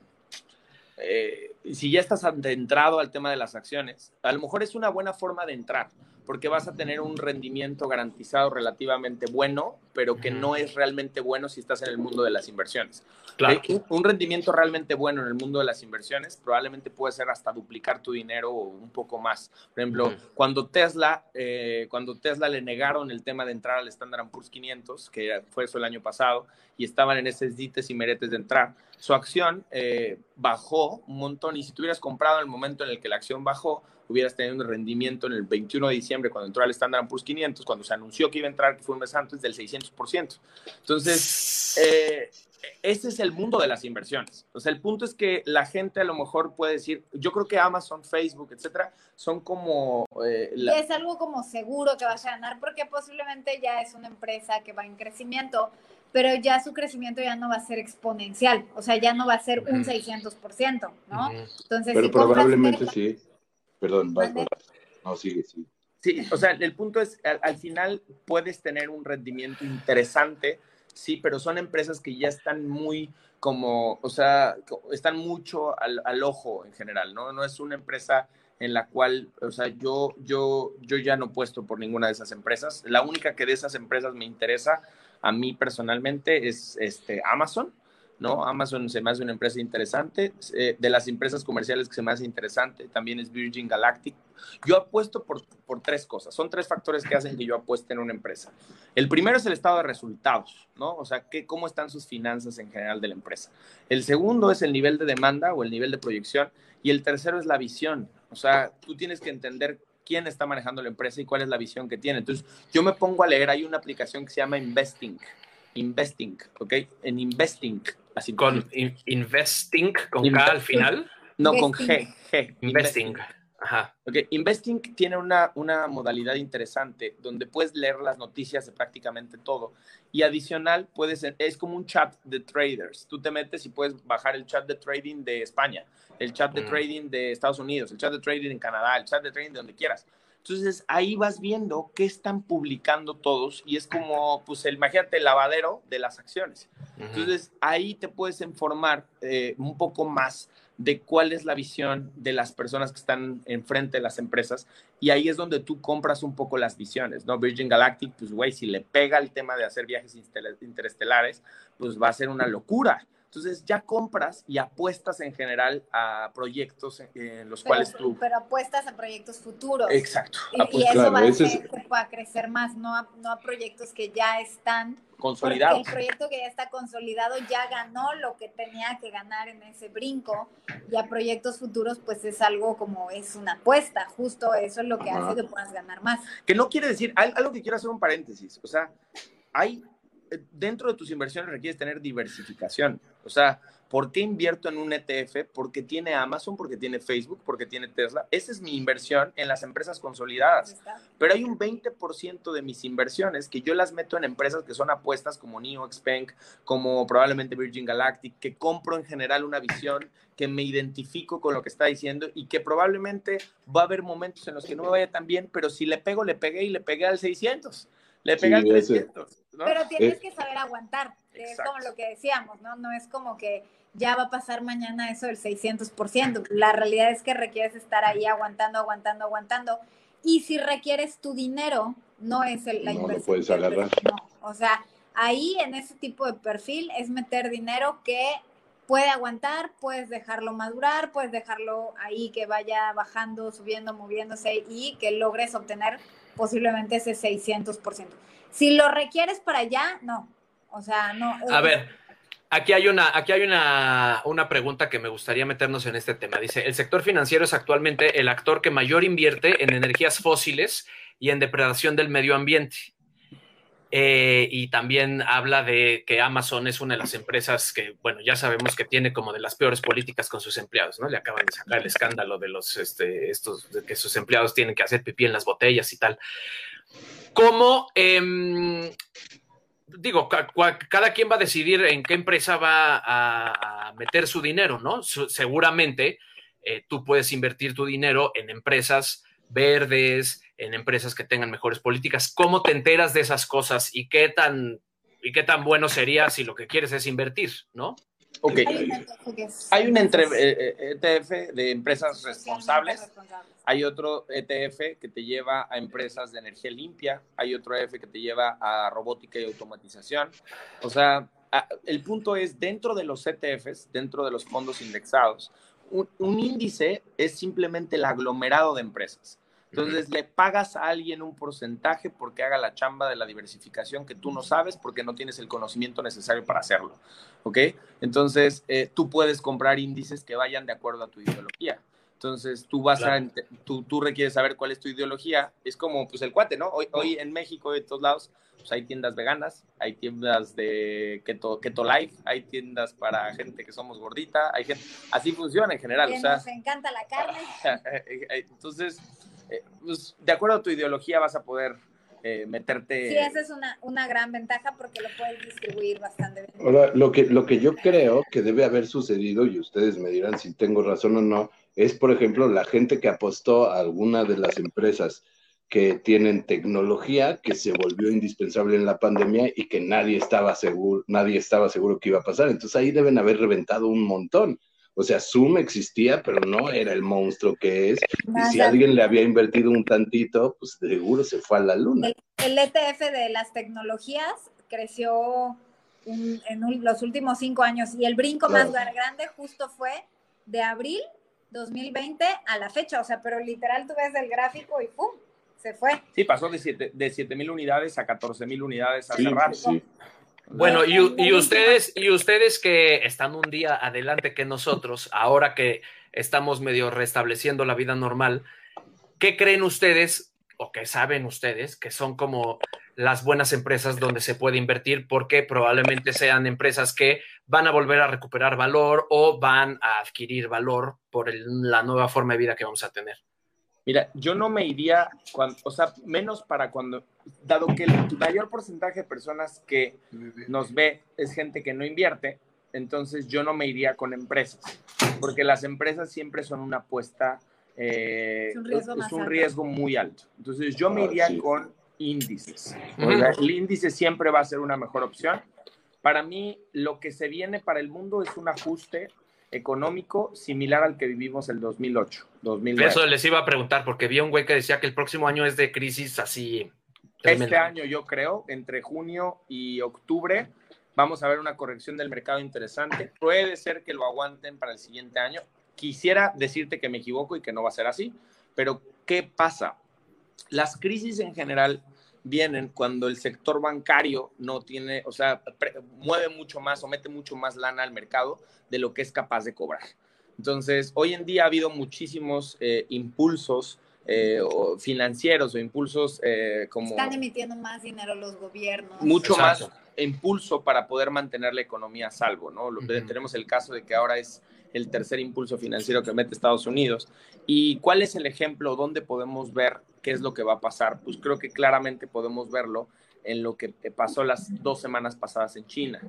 eh, si ya estás adentrado al tema de las acciones, a lo mejor es una buena forma de entrar, porque vas a tener un rendimiento garantizado relativamente bueno, pero que no es realmente bueno si estás en el mundo de las inversiones. Claro. Eh, un, rendimiento realmente bueno en el mundo de las inversiones probablemente puede ser hasta duplicar tu dinero o un poco más. Por ejemplo, Ujú. cuando Tesla, eh, cuando Tesla le negaron el tema de entrar al Standard Poor's 500, que fue eso el año pasado, y estaban en esos dites y meretes de entrar, su acción eh, bajó un montón y si tú hubieras comprado en el momento en el que la acción bajó, hubieras tenido un rendimiento en el 21 de diciembre cuando entró al Standard Poor's 500, cuando se anunció que iba a entrar, que fue un mes antes, del 600%. Entonces, eh, ese es el mundo de las inversiones. O sea, el punto es que la gente a lo mejor puede decir, yo creo que Amazon, Facebook, etcétera, son como... eh, es algo como seguro que vas a ganar porque posiblemente ya es una empresa que va en crecimiento, pero ya su crecimiento ya no va a ser exponencial, o sea, ya no va a ser un Ujú. 600%, ¿no? Entonces, Pero si probablemente sí. Perdón, vas, vas. No, sigue, sigue. Sí, o sea, el punto es, al, al final puedes tener un rendimiento interesante, sí, pero son empresas que ya están muy como, o sea, están mucho al, al ojo en general, ¿no? No es una empresa en la cual, o sea, yo, yo, yo ya no puesto por ninguna de esas empresas. La única que de esas empresas me interesa a mí personalmente es este, Amazon, ¿no? Amazon se me hace una empresa interesante. Eh, de las empresas comerciales que se me hace interesante también es Virgin Galactic. Yo apuesto por, por tres cosas. Son tres factores que hacen que yo apueste en una empresa. El primero es el estado de resultados, ¿no? O sea, que, cómo están sus finanzas en general de la empresa. El segundo es el nivel de demanda o el nivel de proyección. Y el tercero es la visión. O sea, tú tienes que entender quién está manejando la empresa y cuál es la visión que tiene. Entonces, yo me pongo a leer, hay una aplicación que se llama Investing. Investing, ¿ok? En Investing, así Con in- investing, con K al final. No, con. G, G. Investing. Ajá. Ok, Investing tiene una, una modalidad interesante donde puedes leer las noticias de prácticamente todo y adicional puedes, es como un chat de traders. Tú te metes y puedes bajar el chat de trading de España, el chat de Mm. trading de Estados Unidos, el chat de trading en Canadá, el chat de trading de donde quieras. Entonces ahí vas viendo qué están publicando todos y es como, pues, el, imagínate el lavadero de las acciones. Entonces, ahí te puedes informar eh, un poco más de cuál es la visión de las personas que están enfrente de las empresas y ahí es donde tú compras un poco las visiones, ¿no? Virgin Galactic, pues, güey, si le pega el tema de hacer viajes interestelares, pues va a ser una locura. Entonces, ya compras y apuestas en general a proyectos en, en los pero, cuales tú... pero apuestas a proyectos futuros. Exacto. Y, y apuestas eso claro, va a ese hacer es- pueda crecer más, no a, no a proyectos que ya están consolidados. El proyecto que ya está consolidado ya ganó lo que tenía que ganar en ese brinco. Y a proyectos futuros, pues es algo como es una apuesta. Justo eso es lo que Ajá. hace que puedas ganar más. Que no quiere decir, al- algo que quiero hacer un paréntesis, o sea, hay, eh, dentro de tus inversiones requieres tener diversificación, o sea, ¿por qué invierto en un ETF? Porque tiene Amazon, porque tiene Facebook, porque tiene Tesla. Esa es mi inversión en las empresas consolidadas. Pero hay un 20% de mis inversiones que yo las meto en empresas que son apuestas como Neo Xpeng, como probablemente Virgin Galactic, que compro en general una visión, que me identifico con lo que está diciendo y que probablemente va a haber momentos en los que no me vaya tan bien, pero si le pego, le pegué y le pegué al 600. Le pega Sí, el ese- 300, ¿no? Pero tienes Eh, que saber aguantar, es como lo que decíamos, ¿no? No es como que ya va a pasar mañana eso del 600%. La realidad es que requieres estar ahí aguantando, aguantando, aguantando. Y si requieres tu dinero, no es el, la No lo inversión. puedes que es- agarrar. no. O sea, ahí en ese tipo de perfil es meter dinero que puede aguantar, puedes dejarlo madurar, puedes dejarlo ahí que vaya bajando, subiendo, moviéndose y que logres obtener posiblemente ese 600%. Si lo requieres para allá, no. O sea, no. A ver, aquí hay una, aquí hay una, una pregunta que me gustaría meternos en este tema. Dice, el sector financiero es actualmente el actor que mayor invierte en energías fósiles y en depredación del medio ambiente. Eh, y también habla de que Amazon es una de las empresas que, bueno, ya sabemos que tiene como de las peores políticas con sus empleados, ¿no? Le acaban de sacar el escándalo de los, este, estos, de que sus empleados tienen que hacer pipí en las botellas y tal. ¿Cómo, em, digo, cada quien va a decidir en qué empresa va a, meter su dinero, ¿no? Seguramente eh, tú puedes invertir tu dinero en empresas verdes, en empresas que tengan mejores políticas. ¿Cómo te enteras de esas cosas y qué tan, y qué tan bueno sería si lo que quieres es invertir, ¿no? Ok, Hay un ETF eh, eh, ETF de empresas responsables, hay otro ETF que te lleva a empresas de energía limpia, hay otro ETF que te lleva a robótica y automatización. O sea, el punto es, dentro de los ETFs, dentro de los fondos indexados, un, un índice es simplemente el aglomerado de empresas. Entonces, le pagas a alguien un porcentaje porque haga la chamba de la diversificación que tú no sabes porque no tienes el conocimiento necesario para hacerlo. ¿Ok? Entonces, eh, tú puedes comprar índices que vayan de acuerdo a tu ideología. Entonces, tú vas a, Claro. ente- tú, tú requieres saber cuál es tu ideología. Es como, pues, el cuate, ¿no? Hoy, hoy en México de todos lados, pues, hay tiendas veganas, hay tiendas de keto, keto life, hay tiendas para gente que somos gordita, hay gente, así funciona en general. Que O sea, nos encanta la carne. [LAUGHS] entonces, eh, pues, de acuerdo a tu ideología vas a poder eh, meterte. Sí, esa es una, una gran ventaja porque lo puedes distribuir bastante bien. Ahora, lo que, lo que yo creo que debe haber sucedido, y ustedes me dirán si tengo razón o no, es, por ejemplo, la gente que apostó a alguna de las empresas que tienen tecnología que se volvió indispensable en la pandemia y que nadie estaba seguro, nadie estaba seguro que iba a pasar. Entonces ahí deben haber reventado un montón. O sea, Zoom existía, pero no era el monstruo que es. Y si al- alguien le había invertido un tantito, pues seguro se fue a la luna. El ETF de las tecnologías creció un- en un- los últimos cinco años y el brinco Claro. más grande justo fue de abril 2020 a la fecha. O sea, pero literal tú ves el gráfico y ¡pum! Se fue. Sí, pasó de 7 de siete mil unidades a 14 mil unidades hace Sí, rato. sí. Bueno, y, y ustedes, y ustedes que están un día adelante que nosotros, ahora que estamos medio restableciendo la vida normal, ¿qué creen ustedes o qué saben ustedes que son como las buenas empresas donde se puede invertir? Porque probablemente sean empresas que van a volver a recuperar valor o van a adquirir valor por el- la nueva forma de vida que vamos a tener. Mira, yo no me iría, cuando, o sea, menos para cuando, dado que el mayor porcentaje de personas que nos ve es gente que no invierte, entonces yo no me iría con empresas, porque las empresas siempre son una apuesta, eh, Es un riesgo es un riesgo muy alto. Entonces yo me Ah, iría con índices. O sea, el índice siempre va a ser una mejor opción. Para mí, lo que se viene para el mundo es un ajuste económico similar al que vivimos el 2008, 2009. Eso les iba a preguntar porque vi a un güey que decía que el próximo año es de crisis así. Este año, yo creo, entre junio y octubre, vamos a ver una corrección del mercado interesante. Puede ser que lo aguanten para el siguiente año. Quisiera decirte que me equivoco y que no va a ser así, pero ¿qué pasa? Las crisis en general vienen cuando el sector bancario no tiene, o sea, pre- mueve mucho más o mete mucho más lana al mercado de lo que es capaz de cobrar. Entonces, hoy en día ha habido muchísimos eh, impulsos eh, o financieros o impulsos eh, como Están emitiendo más dinero los gobiernos. mucho Exacto. más impulso para poder mantener la economía a salvo, ¿no? Lo- Ujú. Tenemos el caso de que ahora es el tercer impulso financiero que mete Estados Unidos. ¿Y cuál es el ejemplo? ¿Dónde podemos ver qué es lo que va a pasar? Pues creo que claramente podemos verlo en lo que pasó las dos semanas pasadas en China.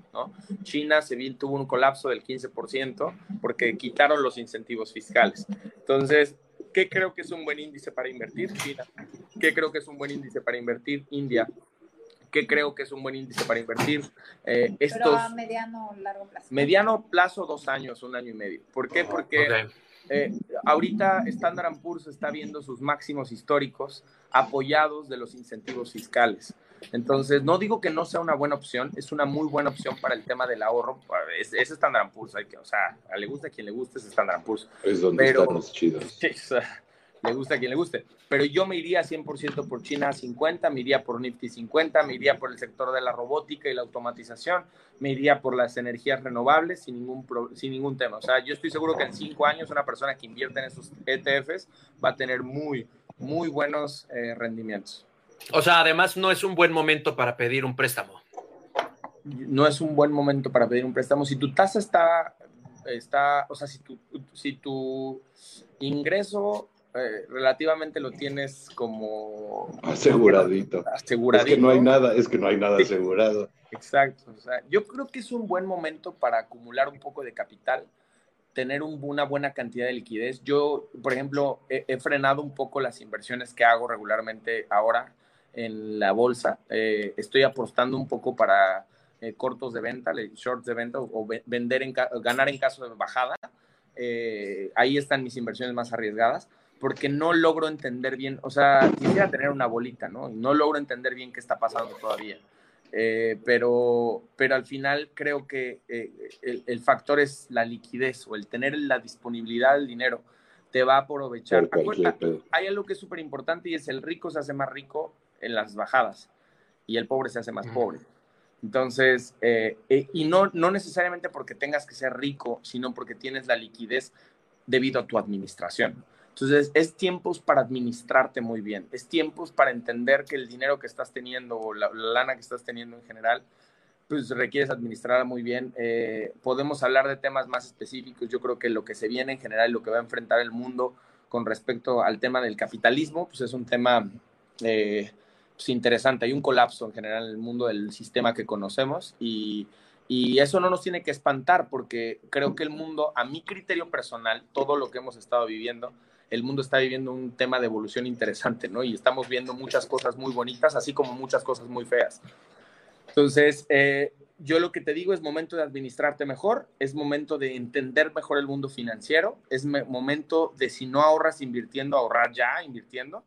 China se vi- tuvo un colapso del 15% porque quitaron los incentivos fiscales. Entonces, ¿qué creo que es un buen índice para invertir? China. ¿Qué creo que es un buen índice para invertir? India. Que creo que es un buen índice para invertir. Eh, Pero estos a mediano o largo plazo. mediano plazo, dos años, un año y medio. ¿Por qué? Porque Ok. eh, ahorita Standard Poor's está viendo sus máximos históricos apoyados de los incentivos fiscales. Entonces, no digo que no sea una buena opción, es una muy buena opción para el tema del ahorro. Es, es Standard Poor's, hay que, o sea, a le gusta a quien le guste, es Standard Poor's. Es donde Pero- están los chidos. [LAUGHS] Sea, le gusta a quien le guste. Pero yo me iría 100% por China 50, me iría por Nifty 50, me iría por el sector de la robótica y la automatización, me iría por las energías renovables sin ningún, pro- sin ningún tema. O sea, yo estoy seguro que en cinco años una persona que invierte en esos ETFs va a tener muy, muy buenos eh, rendimientos. O sea, además no es un buen momento para pedir un préstamo. no es un buen momento para pedir un préstamo. Si tu tasa está, está o sea, si tu, si tu ingreso eh, relativamente lo tienes como Aseguradito. Es que no hay nada, es que no hay nada asegurado. Exacto. O sea, yo creo que es un buen momento para acumular un poco de capital, tener un- una buena cantidad de liquidez. Yo, por ejemplo, he, he frenado un poco las inversiones que hago regularmente ahora en la bolsa. Eh, estoy apostando un poco para eh, cortos de venta, shorts de venta o, o ve- vender en ganar en caso de bajada. Eh, ahí están mis inversiones más arriesgadas porque no logro entender bien, o sea, quisiera tener una bolita, ¿no? Y no logro entender bien qué está pasando todavía. Eh, pero, pero al final creo que eh, el, el factor es la liquidez o el tener la disponibilidad del dinero te va a aprovechar. Acuérdate, hay algo que es súper importante y es el rico se hace más rico en las bajadas y el pobre se hace más pobre. Entonces, eh, eh, y no, no necesariamente porque tengas que ser rico, sino porque tienes la liquidez debido a tu administración. Entonces, es tiempos para administrarte muy bien, es tiempos para entender que el dinero que estás teniendo o la, la lana que estás teniendo en general, pues requieres administrarla muy bien. Eh, podemos hablar de temas más específicos. Yo creo que lo que se viene en general, lo que va a enfrentar el mundo con respecto al tema del capitalismo, pues es un tema eh, pues interesante. Hay un colapso en general en el mundo del sistema que conocemos y, y eso no nos tiene que espantar porque creo que el mundo, a mi criterio personal, todo lo que hemos estado viviendo, el mundo está viviendo un tema de evolución interesante, ¿no? Y estamos viendo muchas cosas muy bonitas, así como muchas cosas muy feas. Entonces, eh, yo lo que te digo es momento de administrarte mejor, es momento de entender mejor el mundo financiero, es me- momento de si no ahorras invirtiendo, ahorrar ya invirtiendo,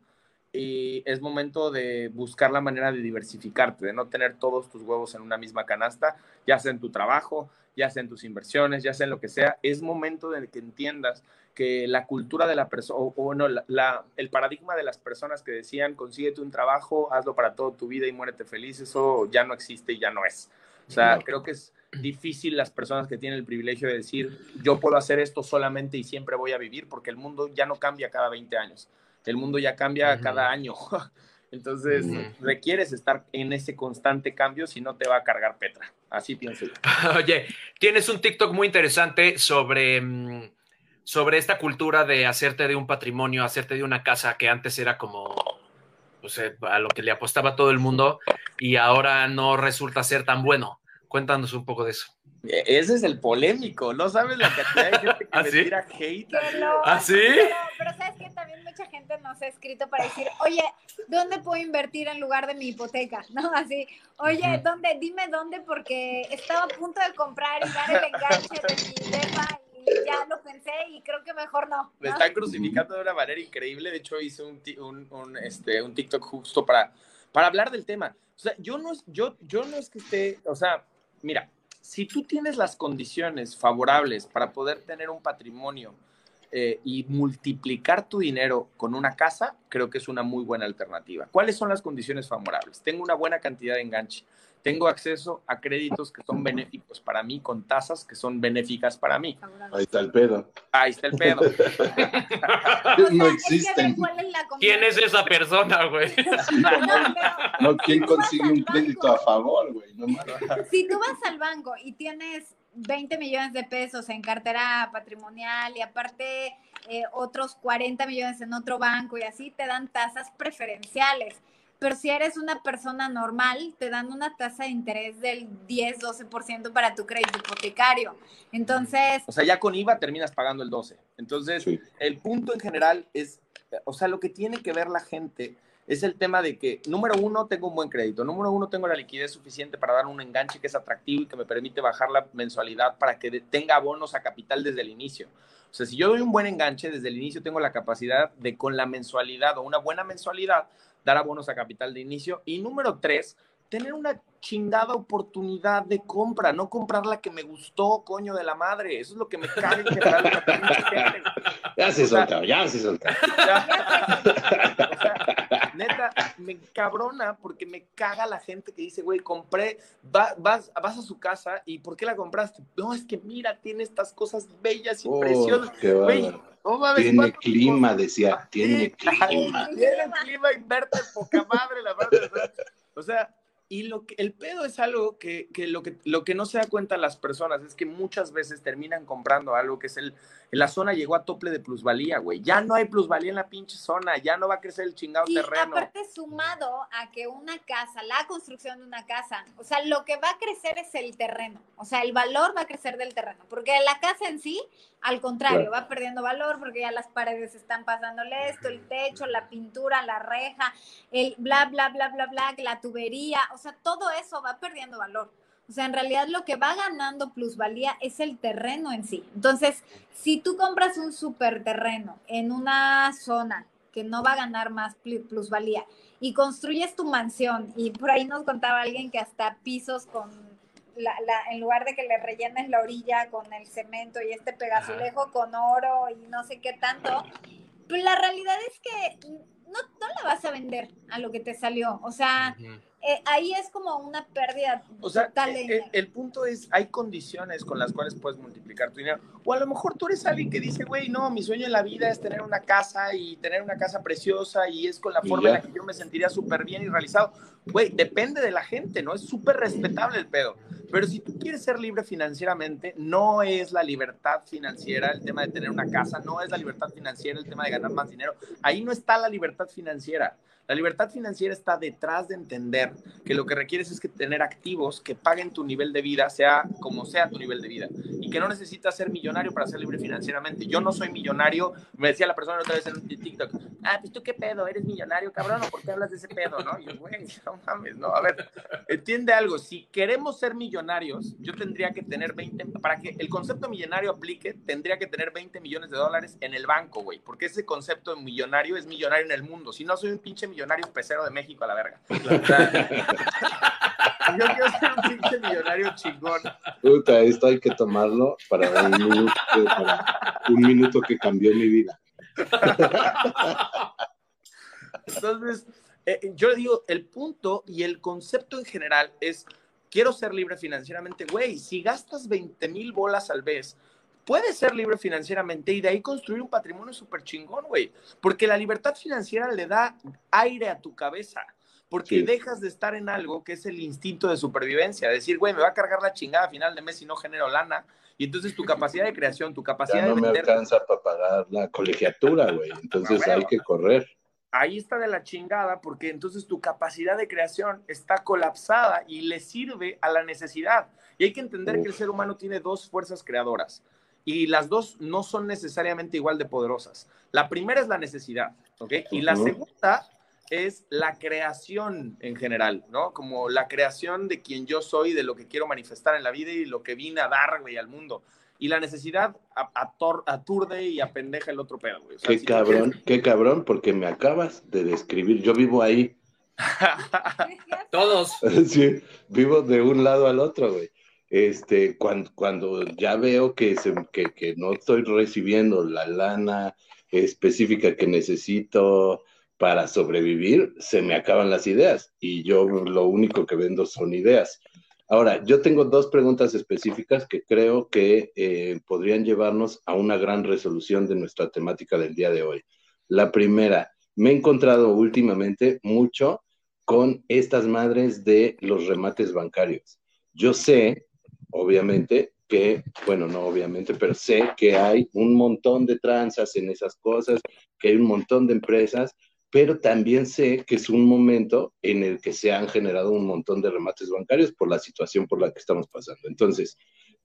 y es momento de buscar la manera de diversificarte, de no tener todos tus huevos en una misma canasta, ya sea en tu trabajo, ya sea en tus inversiones, ya sea en lo que sea, es momento de que entiendas que la cultura de la persona, o, o no, la- la- el paradigma de las personas que decían, consíguete un trabajo, hazlo para toda tu vida y muérete feliz, eso ya no existe y ya no es. O sea, creo que es difícil las personas que tienen el privilegio de decir, yo puedo hacer esto solamente y siempre voy a vivir, porque el mundo ya no cambia cada 20 años, el mundo ya cambia cada año. [LAUGHS] Entonces, Ujú. requieres estar en ese constante cambio, si no te va a cargar Petra. Así pienso yo. [LAUGHS] Oye, tienes un TikTok muy interesante sobre, mm, sobre esta cultura de hacerte de un patrimonio, hacerte de una casa que antes era como pues, eh, a lo que le apostaba todo el mundo y ahora no resulta ser tan bueno. Cuéntanos un poco de eso. E- Ese es el polémico, ¿no sabes la cantidad de gente que [LAUGHS] ¿Ah, me sí? tira hate? Lo- ¿Ah, sí? Pero, pero sabes que también mucha gente nos ha escrito para decir, oye, ¿dónde puedo invertir en lugar de mi hipoteca? [LAUGHS] ¿No? Así, oye. ¿dónde? Dime dónde porque estaba a punto de comprar y dar el enganche de mi depa y ya lo pensé y creo que mejor no. Me están crucificando de una manera increíble. De hecho, hice un, un, un, este, un TikTok justo para, para hablar del tema. O sea, yo no, es- yo, yo no es que esté, o sea, mira, si tú tienes las condiciones favorables para poder tener un patrimonio eh, y multiplicar tu dinero con una casa, creo que es una muy buena alternativa. ¿Cuáles son las condiciones favorables? Tengo una buena cantidad de enganche. Tengo acceso a créditos que son benéficos para mí, con tasas que son benéficas para mí. Ahí está el pedo. Ahí está el pedo. [LAUGHS] No existen. ¿Quién es esa persona, güey? [LAUGHS] No, ¿quién consigue un crédito a favor, güey? No mames. si tú vas al banco y tienes 20 millones de pesos en cartera patrimonial y aparte eh, otros 40 millones en otro banco y así te dan tasas preferenciales. Pero si eres una persona normal, te dan una tasa de interés del 10-12% para tu crédito hipotecario. Entonces, O sea, ya con IVA terminas pagando el 12. Entonces, Sí. el punto en general es, o sea, lo que tiene que ver la gente es el tema de que, número uno, tengo un buen crédito, número uno, tengo la liquidez suficiente para dar un enganche que es atractivo y que me permite bajar la mensualidad para que tenga abonos a capital desde el inicio. O sea, si yo doy un buen enganche, desde el inicio tengo la capacidad de con la mensualidad o una buena mensualidad dar abonos a capital de inicio. Y número tres, tener una chingada oportunidad de compra, no comprar la que me gustó, coño de la madre. Eso es lo que me cae en general. ya se soltó, ya se soltó. neta, me cabrona porque me caga la gente que dice, güey, compré, vas, vas a su casa y ¿por qué la compraste? No, es que mira, tiene estas cosas bellas y oh, preciosas. Güey, tiene clima, decía, tiene clima. Tiene clima, inverte poca madre, la verdad. O sea, y lo que, el pedo es algo que, que, lo que lo que no se da cuenta las personas es que muchas veces terminan comprando algo que es el, la zona llegó a tople de plusvalía, güey. Ya no hay plusvalía en la pinche zona, ya no va a crecer el chingado y terreno. aparte sumado a que una casa, la construcción de una casa, o sea, lo que va a crecer es el terreno, o sea, el valor va a crecer del terreno, porque la casa en sí, al contrario, va perdiendo valor porque ya las paredes están pasándole esto, el techo, la pintura, la reja, el bla, bla, bla, bla, bla, la tubería, o sea, todo eso va perdiendo valor. O sea, en realidad lo que va ganando plusvalía es el terreno en sí. Entonces, si tú compras un super terreno en una zona que no va a ganar más plusvalía y construyes tu mansión y por ahí nos contaba alguien que hasta pisos con la, en lugar de que le rellenes la orilla con el cemento y este pegazulejo con oro y no sé qué tanto, pues la realidad es que no, no la vas a vender a lo que te salió. O sea, eh, ahí es como una pérdida o sea, total de el, el, punto es, hay condiciones con las cuales puedes multiplicar tu dinero. O a lo mejor tú eres alguien que dice, güey, no, mi sueño en la vida es tener una casa y tener una casa preciosa y es con la forma en la que yo me sentiría súper bien y realizado. Güey, depende de la gente, ¿no? Es súper respetable el pedo. Pero si tú quieres ser libre financieramente, no es la libertad financiera el tema de tener una casa, no es la libertad financiera el tema de ganar más dinero. Ahí no está la libertad financiera. La libertad financiera está detrás de entender que lo que requieres es que tener activos que paguen tu nivel de vida, sea como sea tu nivel de vida, y que no necesitas ser millonario para ser libre financieramente. Yo no soy millonario, me decía la persona otra vez en TikTok, ah, pues tú qué pedo, eres millonario, cabrón, ¿por qué hablas de ese pedo, no? Y yo, güey, no mames, no, a ver, entiende algo, si queremos ser millonarios, yo tendría que tener 20, para que el concepto millonario aplique, tendría que tener 20 millones de dólares en el banco, güey, porque ese concepto de millonario es millonario en el mundo. Si no soy un pinche millonario, millonario pesero de México a la verga. [LAUGHS] yo quiero ser un pinche millonario chingón. Puta, esto hay que tomarlo para un minuto, para un minuto que cambió mi vida. Entonces, eh, yo le digo, el punto y el concepto en general es, quiero ser libre financieramente, güey, si gastas 20 mil bolas al mes, puedes ser libre financieramente y de ahí construir un patrimonio súper chingón, güey. Porque la libertad financiera le da aire a tu cabeza. Porque dejas de estar en algo que es el instinto de supervivencia. Decir, güey, me va a cargar la chingada a final de mes y no genero lana. Y entonces tu capacidad de creación, tu capacidad ya no de. No me alcanza para pagar la colegiatura, güey. [LAUGHS] Entonces hay que correr. Ahí está de la chingada, porque entonces tu capacidad de creación está colapsada y le sirve a la necesidad. Y hay que entender que el ser humano tiene dos fuerzas creadoras y las dos no son necesariamente igual de poderosas. La primera es la necesidad, ¿ok? Y la segunda es la creación en general, ¿no? Como la creación de quien yo soy, de lo que quiero manifestar en la vida y lo que vine a dar, güey, al mundo. Y la necesidad aturde y apendeja el otro pedo, güey. qué cabrón, qué cabrón, porque me acabas de describir. Yo vivo ahí. [LAUGHS] Todos. [LAUGHS] Sí, vivo de un lado al otro, güey este, cuando, cuando ya veo que, se, que, que, no estoy recibiendo la lana específica que necesito para sobrevivir, se me acaban las ideas y yo lo único que vendo son ideas. Ahora, yo tengo dos preguntas específicas que creo que eh, podrían llevarnos a una gran resolución de nuestra temática del día de hoy. La primera, me he encontrado últimamente mucho con estas madres de los remates bancarios. Yo sé obviamente que, bueno, no obviamente, pero sé que hay un montón de tranzas en esas cosas, que hay un montón de empresas, pero también sé que es un momento en el que se han generado un montón de remates bancarios por la situación por la que estamos pasando. Entonces,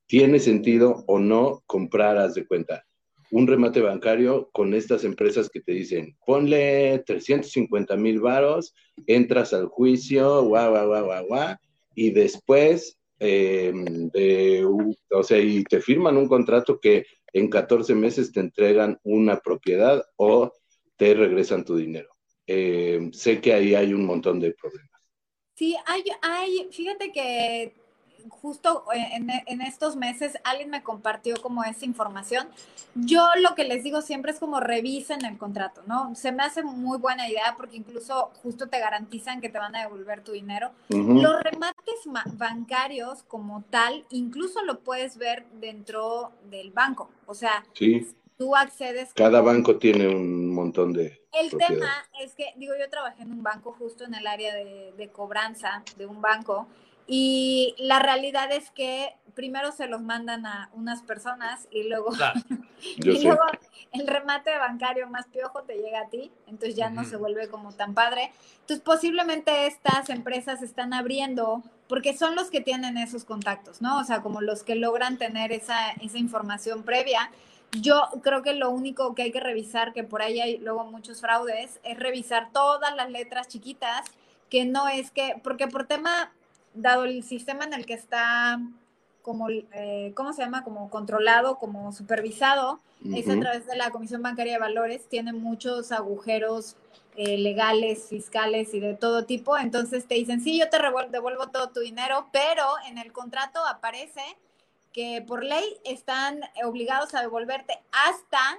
¿tiene sentido o no comprar, haz de cuenta, un remate bancario con estas empresas que te dicen, ponle 350 mil varos, entras al juicio, guau, guau, guau, guau, guau, y después, eh, o sea, y te firman un contrato que en 14 meses te entregan una propiedad o te regresan tu dinero. Eh, sé que ahí hay un montón de problemas. Sí, hay, hay, fíjate que justo en, en, estos meses alguien me compartió como esa información. Yo lo que les digo siempre es como revisen el contrato, ¿no? Se me hace muy buena idea porque incluso justo te garantizan que te van a devolver tu dinero. Los remates bancarios como tal, incluso lo puedes ver dentro del banco. O sea, sí. tú accedes. Cada banco tiene un montón de... El tema es que, digo, yo trabajé en un banco justo en el área de, de cobranza de un banco y la realidad es que primero se los mandan a unas personas y luego, [LAUGHS] y luego el remate bancario más piojo te llega a ti, entonces ya no se vuelve como tan padre. Entonces posiblemente estas empresas están abriendo porque son los que tienen esos contactos, ¿no? O sea, como los que logran tener esa, esa información previa. Yo creo que lo único que hay que revisar, que por ahí hay luego muchos fraudes, es revisar todas las letras chiquitas, que no es que, porque por tema dado el sistema en el que está como, eh, ¿cómo se llama? Como controlado, como supervisado, es a través de la Comisión Bancaria de Valores, tiene muchos agujeros eh, legales, fiscales y de todo tipo. Entonces te dicen, sí, yo te devuelvo todo tu dinero, pero en el contrato aparece que por ley están obligados a devolverte hasta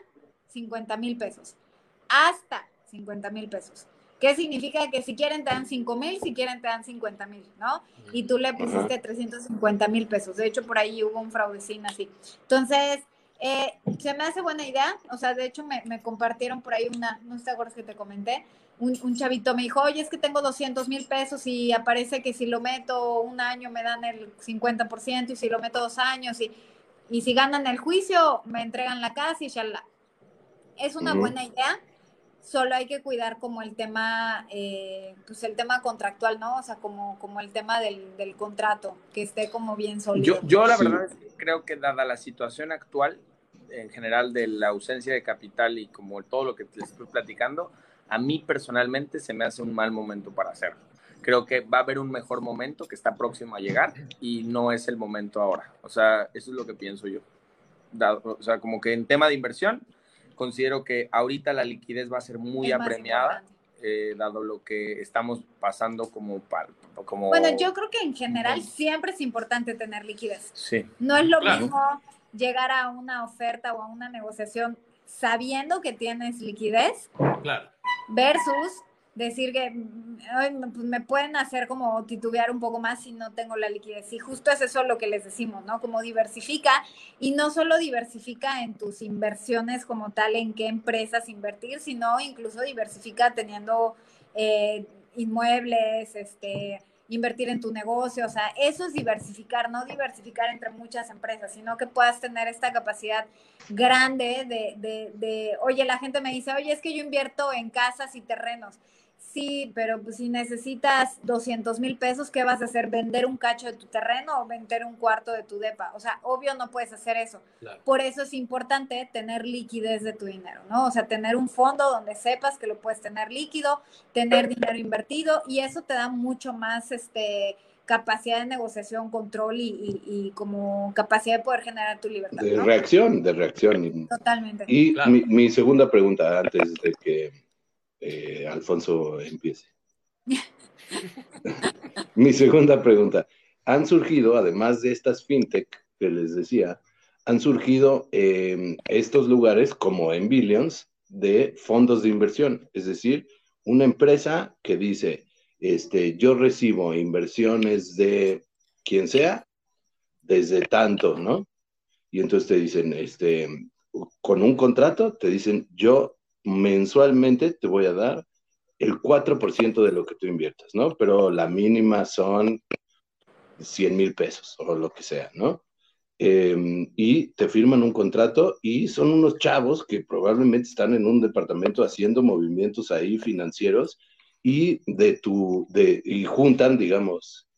50 mil pesos. Hasta 50 mil pesos. ¿Qué significa? Que si quieren te dan 5 mil, si quieren te dan 50 mil, ¿no? Y tú le pusiste 350 mil pesos. De hecho, por ahí hubo un fraudecín así. Entonces, eh, se me hace buena idea. O sea, de hecho, me, me compartieron por ahí una, no te acuerdas que te comenté, un, un, chavito me dijo, oye, es que tengo 200 mil pesos y aparece que si lo meto un año me dan el 50% y si lo meto dos años y, y si ganan el juicio me entregan la casa y la Es una buena idea solo hay que cuidar como el tema, eh, pues el tema contractual, ¿no? O sea, como, como el tema del, del contrato, que esté como bien sólido. Yo, yo la verdad creo que dada la situación actual, en general de la ausencia de capital y como todo lo que les estoy platicando, a mí personalmente se me hace un mal momento para hacerlo. Creo que va a haber un mejor momento que está próximo a llegar y no es el momento ahora. O sea, eso es lo que pienso yo. o sea, como que en tema de inversión, considero que ahorita la liquidez va a ser muy apremiada, eh, dado lo que estamos pasando como, como... Bueno, yo creo que en general siempre es importante tener liquidez. Sí. No es lo mismo llegar a una oferta o a una negociación sabiendo que tienes liquidez claro. versus decir que pues, me pueden hacer como titubear un poco más si no tengo la liquidez. Y justo es eso lo que les decimos, ¿no? Como diversifica y no solo diversifica en tus inversiones como tal, en qué empresas invertir, sino incluso diversifica teniendo eh, inmuebles, este invertir en tu negocio, o sea, eso es diversificar, no diversificar entre muchas empresas, sino que puedas tener esta capacidad grande de, de, de, oye, la gente me dice, oye, es que yo invierto en casas y terrenos. Sí, pero pues si necesitas 200 mil pesos, ¿qué vas a hacer? ¿Vender un cacho de tu terreno o vender un cuarto de tu depa? O sea, obvio no puedes hacer eso. Por eso es importante tener liquidez de tu dinero, ¿no? O sea, tener un fondo donde sepas que lo puedes tener líquido, tener dinero invertido y eso te da mucho más, este capacidad de negociación, control y, como capacidad de poder generar tu libertad. De reacción, de reacción. Totalmente. Y mi segunda pregunta antes de que eh, Alfonso empiece. [LAUGHS] Mi segunda pregunta. Han surgido, además de estas fintech que les decía, han surgido em, estos lugares como en Billions de fondos de inversión, es decir, una empresa que dice, este, yo recibo inversiones de quien sea desde tanto, ¿no? Y entonces te dicen, este, con un contrato, te dicen, yo mensualmente te voy a dar el 4% de lo que tú inviertas, ¿no? Pero la mínima son 100 mil pesos o lo que sea, ¿no? Em, y te firman un contrato y son unos chavos que probablemente están en un departamento haciendo movimientos ahí financieros y de tu, de, y juntan, digamos,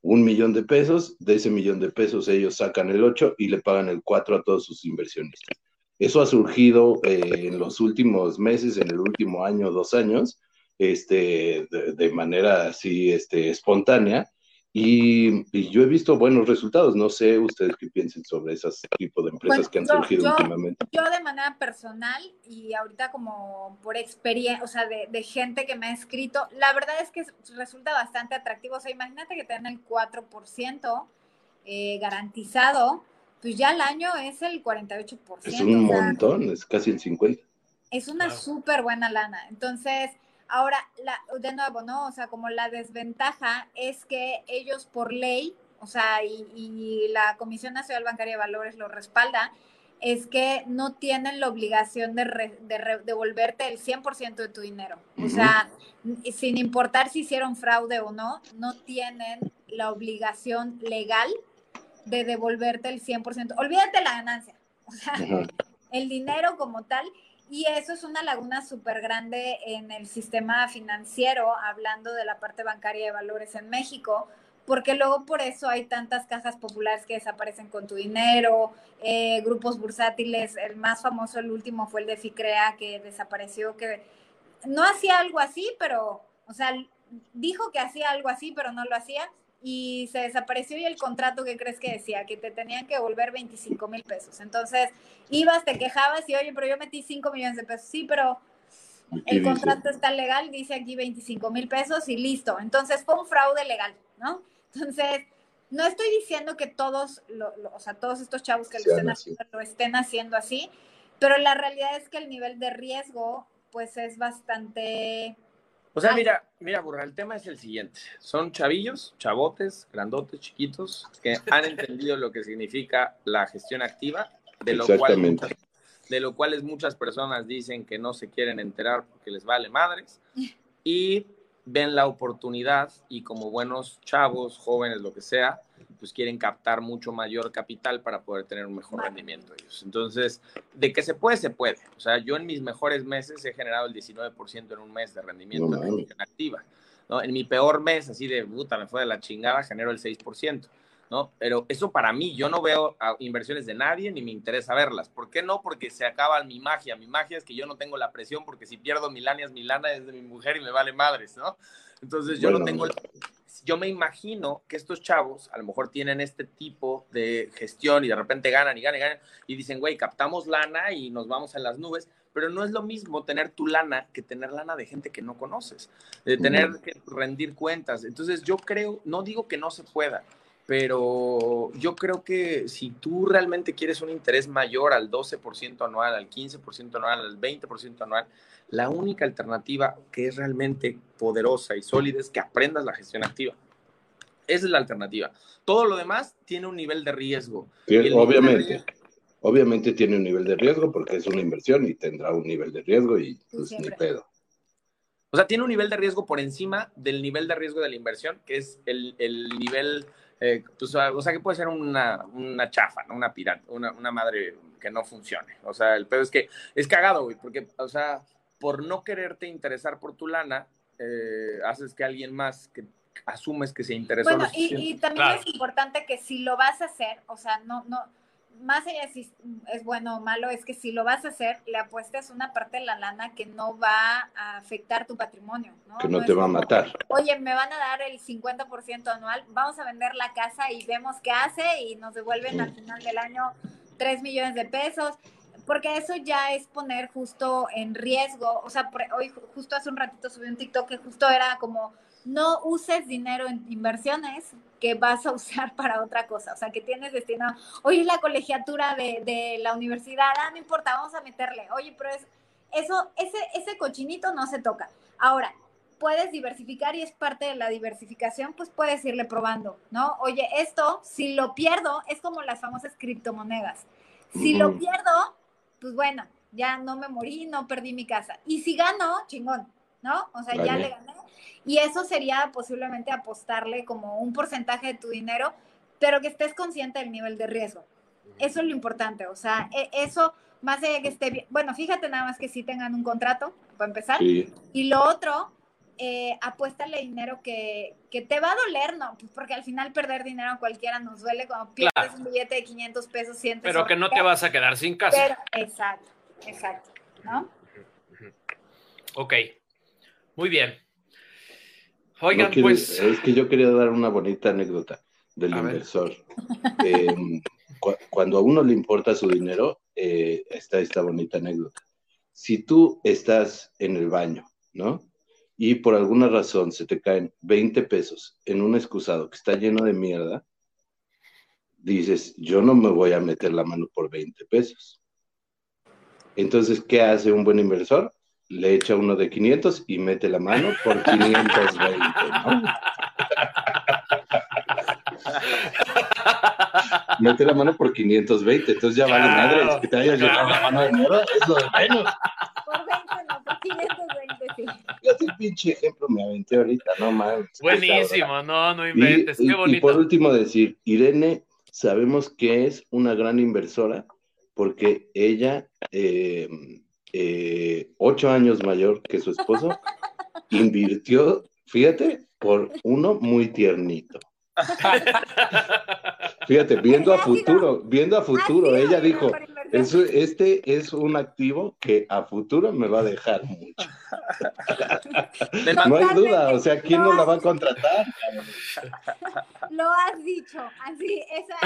un millón de pesos, de ese millón de pesos ellos sacan el 8 y le pagan el 4 a todos sus inversionistas. Eso ha surgido eh, en los últimos meses, en el último año, dos años, este, de, manera así este, espontánea. Y, yo he visto buenos resultados. No sé ustedes qué piensen sobre esos tipos de empresas que han surgido últimamente. Yo de manera personal y ahorita como por experiencia, o sea, de, de, gente que me ha escrito, la verdad es que resulta bastante atractivo. O sea, imagínate que te dan el 4% eh, garantizado pues ya el año es el 48%. Es un montón, es casi el 50%. Es una súper buena lana. Entonces, ahora, la, de nuevo, ¿no? O sea, como la desventaja es que ellos por ley, o sea, y, la Comisión Nacional Bancaria de Valores lo respalda, es que no tienen la obligación de, devolverte el 100% de tu dinero. O sea, sin importar si hicieron fraude o no, no tienen la obligación legal de devolverte el 100%. Olvídate la ganancia, o sea, el dinero como tal. Y eso es una laguna súper grande en el sistema financiero, hablando de la parte bancaria de valores en México, porque luego por eso hay tantas cajas populares que desaparecen con tu dinero, eh, grupos bursátiles, el más famoso, el último fue el de FICREA, que desapareció, que no hacía algo así, pero, o sea, dijo que hacía algo así, pero no lo hacía, y se desapareció y el contrato que crees que decía, que te tenían que devolver 25 mil pesos. Entonces, ibas, te quejabas y, oye, pero yo metí 5 millones de pesos. Sí, pero el contrato está legal, dice aquí 25 mil pesos y listo. Entonces, fue un fraude legal, ¿no? Entonces, no estoy diciendo que todos, o sea, todos estos chavos que lo estén, haciendo, lo estén haciendo así, pero la realidad es que el nivel de riesgo, pues, es bastante o sea, mira, mira, Burra, el tema es el siguiente. Son chavillos, chavotes, grandotes, chiquitos, que han entendido lo que significa la gestión activa, de lo, cual, de lo cual muchas personas dicen que no se quieren enterar porque les vale madres. [LAUGHS] Y ven la oportunidad y como buenos chavos, jóvenes, lo que sea, pues quieren captar mucho mayor capital para poder tener un mejor rendimiento ellos. Entonces, de que se puede, se puede. O sea, yo en mis mejores meses he generado el 19% en un mes de rendimiento en activa. ¿no? En mi peor mes, así de puta, me fue de la chingada, genero el 6%. ¿no? Pero eso para mí, yo no veo inversiones de nadie ni me interesa verlas. ¿Por qué no? Porque se acaba mi magia. Mi magia es que yo no tengo la presión porque si pierdo mi lana es mi lana, es de mi mujer y me vale madres, ¿no? Entonces yo no tengo Yo me imagino que estos chavos a lo mejor tienen este tipo de gestión y de repente ganan y ganan y ganan y dicen, güey, captamos lana y nos vamos a las nubes, pero no es lo mismo tener tu lana que tener lana de gente que no conoces, de tener que rendir cuentas. Entonces yo creo, no digo que no se pueda, pero yo creo que si tú realmente quieres un interés mayor al 12% anual, al 15% anual, al 20% anual, la única alternativa que es realmente poderosa y sólida es que aprendas la gestión activa. Esa es la alternativa. Todo lo demás tiene un nivel de riesgo. obviamente. Obviamente tiene un nivel de riesgo porque es una inversión y tendrá un nivel de riesgo y pues ni pedo. O sea, tiene un nivel de riesgo por encima del nivel de riesgo de la inversión, que es el, el nivel eh, pues, o sea, que puede ser una, una chafa, ¿no? Una pirata, una, una, madre que no funcione. O sea, el pedo es que es cagado, güey, porque, o sea, por no quererte interesar por tu lana, eh, haces que alguien más que asumes que se interesó. Bueno, y, también es importante que si lo vas a hacer, o sea, no, no, más allá de si es bueno o malo, es que si lo vas a hacer, le apuestes una parte de la lana que no va a afectar tu patrimonio. ¿no? Que no, te va a matar. Oye, me van a dar el 50% anual, vamos a vender la casa y vemos qué hace y nos devuelven al final del año 3 millones de pesos. Porque eso ya es poner justo en riesgo. O sea, hoy justo hace un ratito subí un TikTok que justo era como no uses dinero en inversiones que vas a [LAUGHS] usar para otra cosa, o sea, que tienes destinado, oye, la colegiatura de, la universidad, ah, no importa, vamos a meterle, oye, pero es, eso, ese, ese cochinito no se toca. Ahora, puedes diversificar y es parte de la diversificación, pues puedes irle probando, ¿no? Oye, esto, si lo pierdo, es como las famosas criptomonedas. Si lo pierdo, pues bueno, ya no me morí, no perdí mi casa. Y si gano, chingón, ¿no? O sea, ya le gané y eso sería posiblemente apostarle como un porcentaje de tu dinero, pero que estés consciente del nivel de riesgo. Eso es lo importante, o sea, e, eso más allá de que esté bien, bueno, fíjate nada más que sí tengan un contrato, para empezar, y lo otro, eh, apuéstale dinero que, que, te va a doler, ¿no? Pues porque al final perder dinero a cualquiera nos duele cuando pierdes un billete de 500 pesos, sientes... Pero que no te vas a quedar sin casa. Pero, exacto, exacto, ¿no? Ok, muy bien. Oigan, pues... Es que yo quería dar una bonita anécdota del inversor. Em, [LAUGHS] cuando a uno le importa su dinero, eh, está esta bonita anécdota. Si tú estás en el baño, ¿no? Y por alguna razón se te caen 20 pesos en un excusado que está lleno de mierda, dices, yo no me voy a meter la mano por 20 pesos. Entonces, ¿qué hace un buen inversor? Le echa uno de 500 y mete la mano por [LAUGHS] 520, ¿no? mete la mano por 520, entonces ya vale madre, es que te hayas llevado la mano de mierda, es lo de menos. Por 20 no, por 520 sí. Fíjate el pinche ejemplo me aventé ahorita, no mames. Buenísimo, no, no inventes, qué bonito. Y por último decir, Irene, sabemos que es una gran inversora porque ella, eh, eh, ocho años mayor que su esposo, [LAUGHS] invirtió, fíjate, por uno muy tiernito. [LAUGHS] Fíjate, viendo a futuro, viendo a futuro, ella dijo, este es un activo que a futuro me va a dejar mucho. no hay duda, o sea, ¿quién no la va a contratar? Lo has dicho, así, esa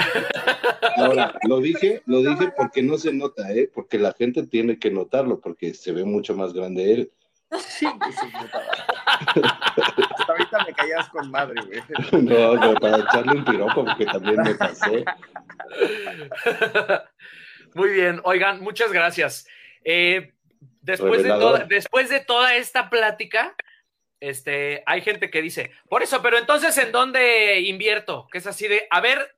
[LAUGHS] Ahora, lo dije, lo dije porque no se nota, ¿eh? porque la gente tiene que notarlo, porque se ve mucho más grande él. Sí, [LAUGHS] Hasta ahorita me caías con madre, güey. No, no, para echarle un piropo, porque también me pasé. [LAUGHS] Muy bien, oigan, muchas gracias. Eh, después, de después de toda esta plática, este, hay gente que dice, por eso, pero entonces, ¿en dónde invierto? Que es así de, a ver,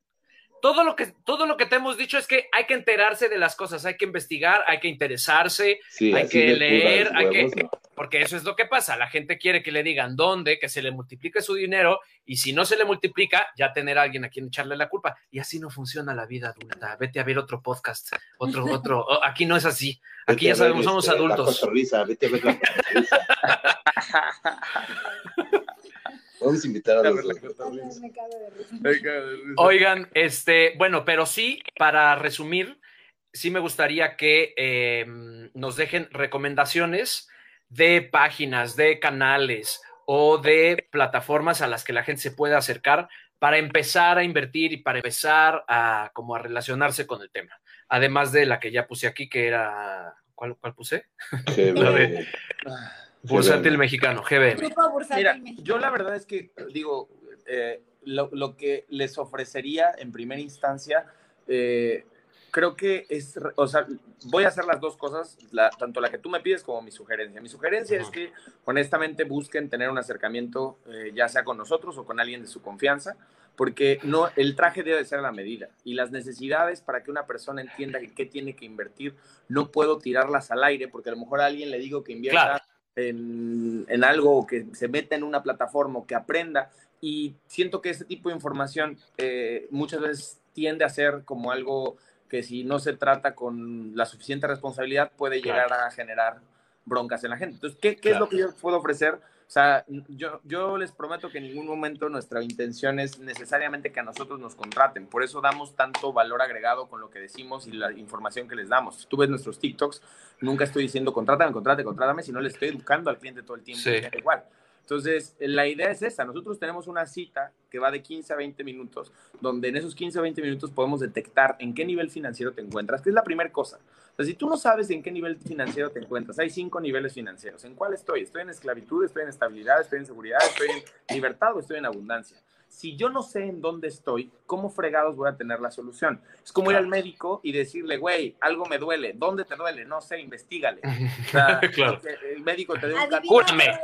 todo lo que todo lo que te hemos dicho es que hay que enterarse de las cosas, hay que investigar, hay que interesarse, hay que leer, hay que porque eso es lo que pasa, la gente quiere que le digan dónde, que se le multiplique su dinero y si no se le multiplica, ya tener a alguien a quien echarle la culpa y así no funciona la vida adulta. Vete a ver otro podcast, otro [LAUGHS] otro, oh, aquí no es así. Aquí ya sabemos somos este, adultos. vete a ver la [LAUGHS] [LAUGHS] Vamos a invitar a los Oigan, este, bueno, pero sí, para resumir, sí me gustaría que em, nos dejen recomendaciones de páginas, de canales o de plataformas a las que la gente se pueda acercar para empezar a invertir y para empezar a como a relacionarse con el tema. Además de la que ya puse aquí, que era ¿cuál, cuál puse? [LAUGHS] Bursátil Mexicano, GBM. Mira, yo la verdad es que digo, eh, lo, que les ofrecería en primera instancia, eh, creo que es, o sea, voy a hacer las dos cosas, tanto la que tú me pides como mi sugerencia. Mi sugerencia es que honestamente busquen tener un acercamiento, eh, ya sea con nosotros o con alguien de su confianza, porque no, el traje debe ser a la medida y las necesidades para que una persona entienda qué tiene que invertir, no puedo tirarlas al aire, porque a lo mejor a alguien le digo que invierta en, algo que se meta en una plataforma o que aprenda. Y siento que ese tipo de información eh, muchas veces tiende a ser como algo que si no se trata con la suficiente responsabilidad puede llegar a generar broncas en la gente. Entonces, ¿qué, qué es lo que yo puedo ofrecer? O sea, yo, yo les prometo que en ningún momento nuestra intención es necesariamente que a nosotros nos contraten. Por eso damos tanto valor agregado con lo que decimos y la información que les damos. Si tú ves nuestros TikToks, nunca estoy diciendo contrátame, contrátame, contrátame, sino le estoy educando al cliente todo el tiempo. Igual. Entonces, la idea es esta. Nosotros tenemos una cita que va de 15 a 20 minutos, donde en esos 15 a 20 minutos podemos detectar en qué nivel financiero te encuentras, que es la primera cosa. Sea, si tú no sabes en qué nivel financiero te encuentras, hay cinco niveles financieros. ¿En cuál estoy? ¿Estoy en esclavitud? ¿Estoy en estabilidad? ¿Estoy en seguridad? ¿Estoy en libertad o estoy en abundancia? si yo no sé en dónde estoy, ¿cómo fregados voy a tener la solución? Es como ir al médico y decirle, güey, algo me duele. ¿Dónde te duele? No sé, investigale. O sea, [LAUGHS] claro. El médico te dio un Cúrame.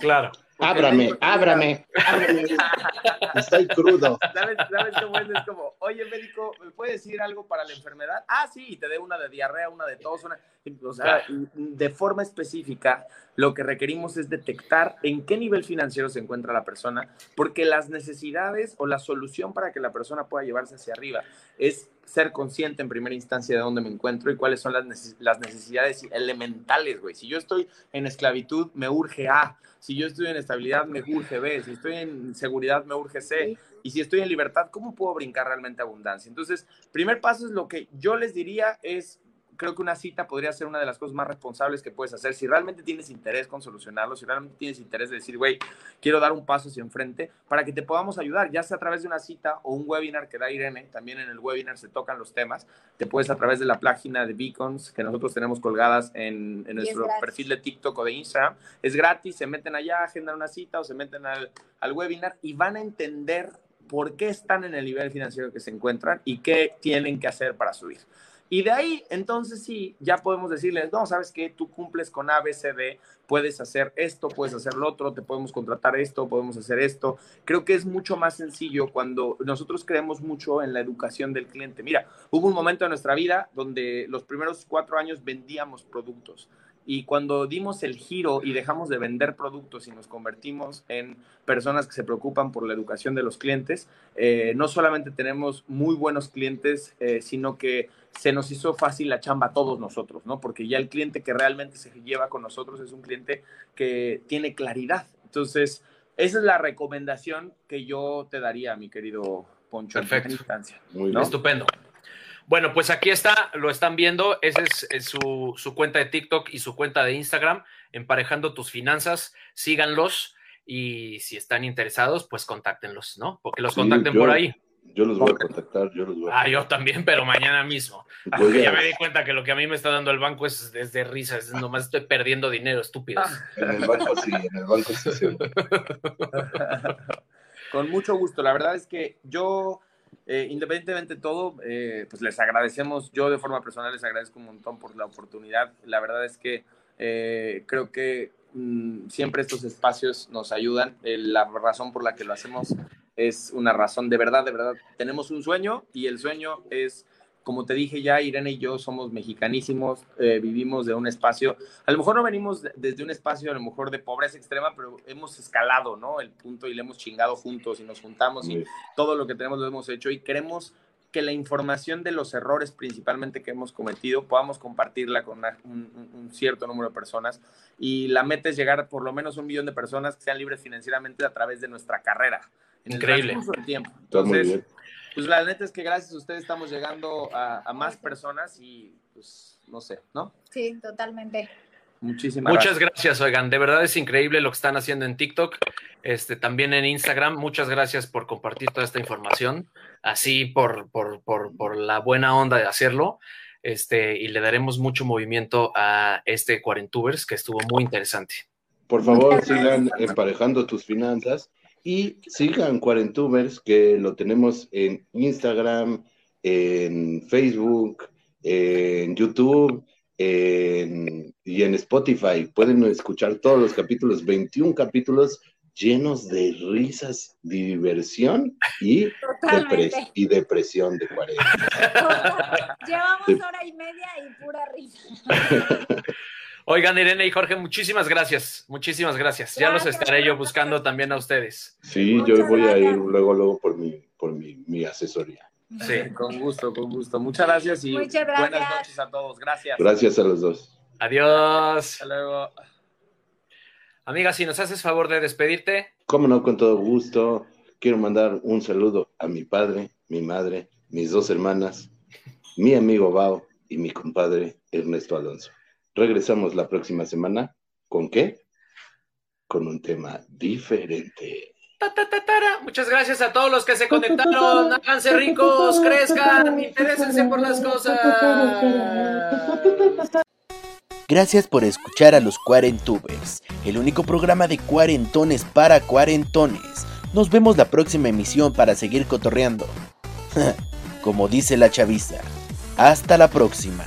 Claro. Ábrame, ábrame, ábrame. [LAUGHS] Estoy crudo. ¿Sabes, ¿Sabes cómo es? Es como, oye, médico, ¿me puede decir algo para la enfermedad? Ah, sí, y te dé una de diarrea, una de tos, una... O sea, de forma específica, lo que requerimos es detectar en qué nivel financiero se encuentra la persona, porque las necesidades o la solución para que la persona pueda llevarse hacia arriba es ser consciente en primera instancia de dónde me encuentro y cuáles son las, las necesidades elementales, güey. Si yo estoy en esclavitud, me urge A. Si yo estoy en estabilidad, me urge B. Si estoy en seguridad, me urge C. Y si estoy en libertad, ¿cómo puedo brincar realmente abundancia? Entonces, primer paso es lo que yo les diría es creo que una cita podría ser una de las cosas más responsables que puedes hacer. Si realmente tienes interés con solucionarlo, si realmente tienes interés de decir, güey, quiero dar un paso hacia enfrente para que te podamos ayudar, ya sea a través de una cita o un webinar que da Irene. También en el webinar se tocan los temas. Te puedes a través de la página de Beacons que nosotros tenemos colgadas en, nuestro perfil de TikTok o de Instagram. Es gratis, se meten allá, agendan una cita o se meten al, al webinar y van a entender por qué están en el nivel financiero que se encuentran y qué tienen que hacer para subir. Y de ahí, entonces sí, ya podemos decirles, no, sabes que tú cumples con ABCD, puedes hacer esto, puedes hacer lo otro, te podemos contratar esto, podemos hacer esto. Creo que es mucho más sencillo cuando nosotros creemos mucho en la educación del cliente. Mira, hubo un momento en nuestra vida donde los primeros cuatro años vendíamos productos. Y cuando dimos el giro y dejamos de vender productos y nos convertimos en personas que se preocupan por la educación de los clientes, eh, no solamente tenemos muy buenos clientes, eh, sino que se nos hizo fácil la chamba a todos nosotros, ¿no? Porque ya el cliente que realmente se lleva con nosotros es un cliente que tiene claridad. Entonces, esa es la recomendación que yo te daría, mi querido Poncho. Perfecto. instancia, Muy Estupendo. Bueno, pues aquí está, lo están viendo. Esa es, su, su, cuenta de TikTok y su cuenta de Instagram, emparejando tus finanzas. Síganlos y si están interesados, pues contáctenlos, ¿no? Porque los contacten por ahí. Yo los voy a contactar, yo los voy a Ah, yo también, pero mañana mismo. [LAUGHS] Porque ya me di cuenta que lo que a mí me está dando el banco es, de risa, es nomás estoy perdiendo dinero, estúpidos. En el banco sí, en el banco sí. [LAUGHS] Con mucho gusto, la verdad es que yo eh, independientemente de todo, eh, pues les agradecemos, yo de forma personal les agradezco un montón por la oportunidad. La verdad es que eh, creo que mm, siempre estos espacios nos ayudan. la razón por la que lo hacemos es una razón de verdad, de verdad. Tenemos un sueño y el sueño es como te dije ya, Irene y yo somos mexicanísimos, eh, vivimos de un espacio, a lo mejor no venimos desde un espacio a lo mejor de pobreza extrema, pero hemos escalado, ¿no? El punto y le hemos chingado juntos y nos juntamos y todo lo que tenemos lo hemos hecho y queremos que la información de los errores principalmente que hemos cometido podamos compartirla con un, cierto número de personas y la meta es llegar por lo menos a un millón de personas que sean libres financieramente a través de nuestra carrera. Increíble. tiempo. Entonces, pues la neta es que gracias a ustedes estamos llegando a, más personas y pues no sé, ¿no? Sí, totalmente. Muchísimas Muchas gracias. oigan, de verdad es increíble lo que están haciendo en TikTok, este, también en Instagram. Muchas gracias por compartir toda esta información, así por, por, por, por la buena onda de hacerlo. Este, y le daremos mucho movimiento a este Cuarentubers que estuvo muy interesante. Por favor, sigan emparejando tus finanzas y sigan Cuarentubers, que lo tenemos en Instagram, en Facebook, en YouTube y en Spotify. Pueden escuchar todos los capítulos, 21 capítulos llenos de risas, diversión y, y depresión de cuarenta. [LAUGHS] Llevamos hora y media y pura risa. [LAUGHS] Oigan, Irene y Jorge, muchísimas gracias, muchísimas gracias. ya los estaré yo buscando también a ustedes. Sí, yo voy a ir luego, luego por mi, por mi, asesoría. Sí, [LAUGHS] con gusto, con gusto. Muchas gracias y buenas noches a todos. Gracias. Gracias a los dos. Adiós. Hasta luego. Amiga, si nos haces favor de despedirte. Cómo no, con todo gusto. Quiero mandar un saludo a mi padre, mi madre, mis dos hermanas, mi amigo Bao y mi compadre Ernesto Alonso. Regresamos la próxima semana. ¿Con qué? Con un tema diferente. Muchas gracias a todos los que se conectaron. Háganse ricos, crezcan, interésense por las cosas. Gracias por escuchar a los Cuarentubers, el único programa de cuarentones para cuarentones. Nos vemos la próxima emisión para seguir cotorreando. [LAUGHS] Como dice la chaviza. Hasta la próxima.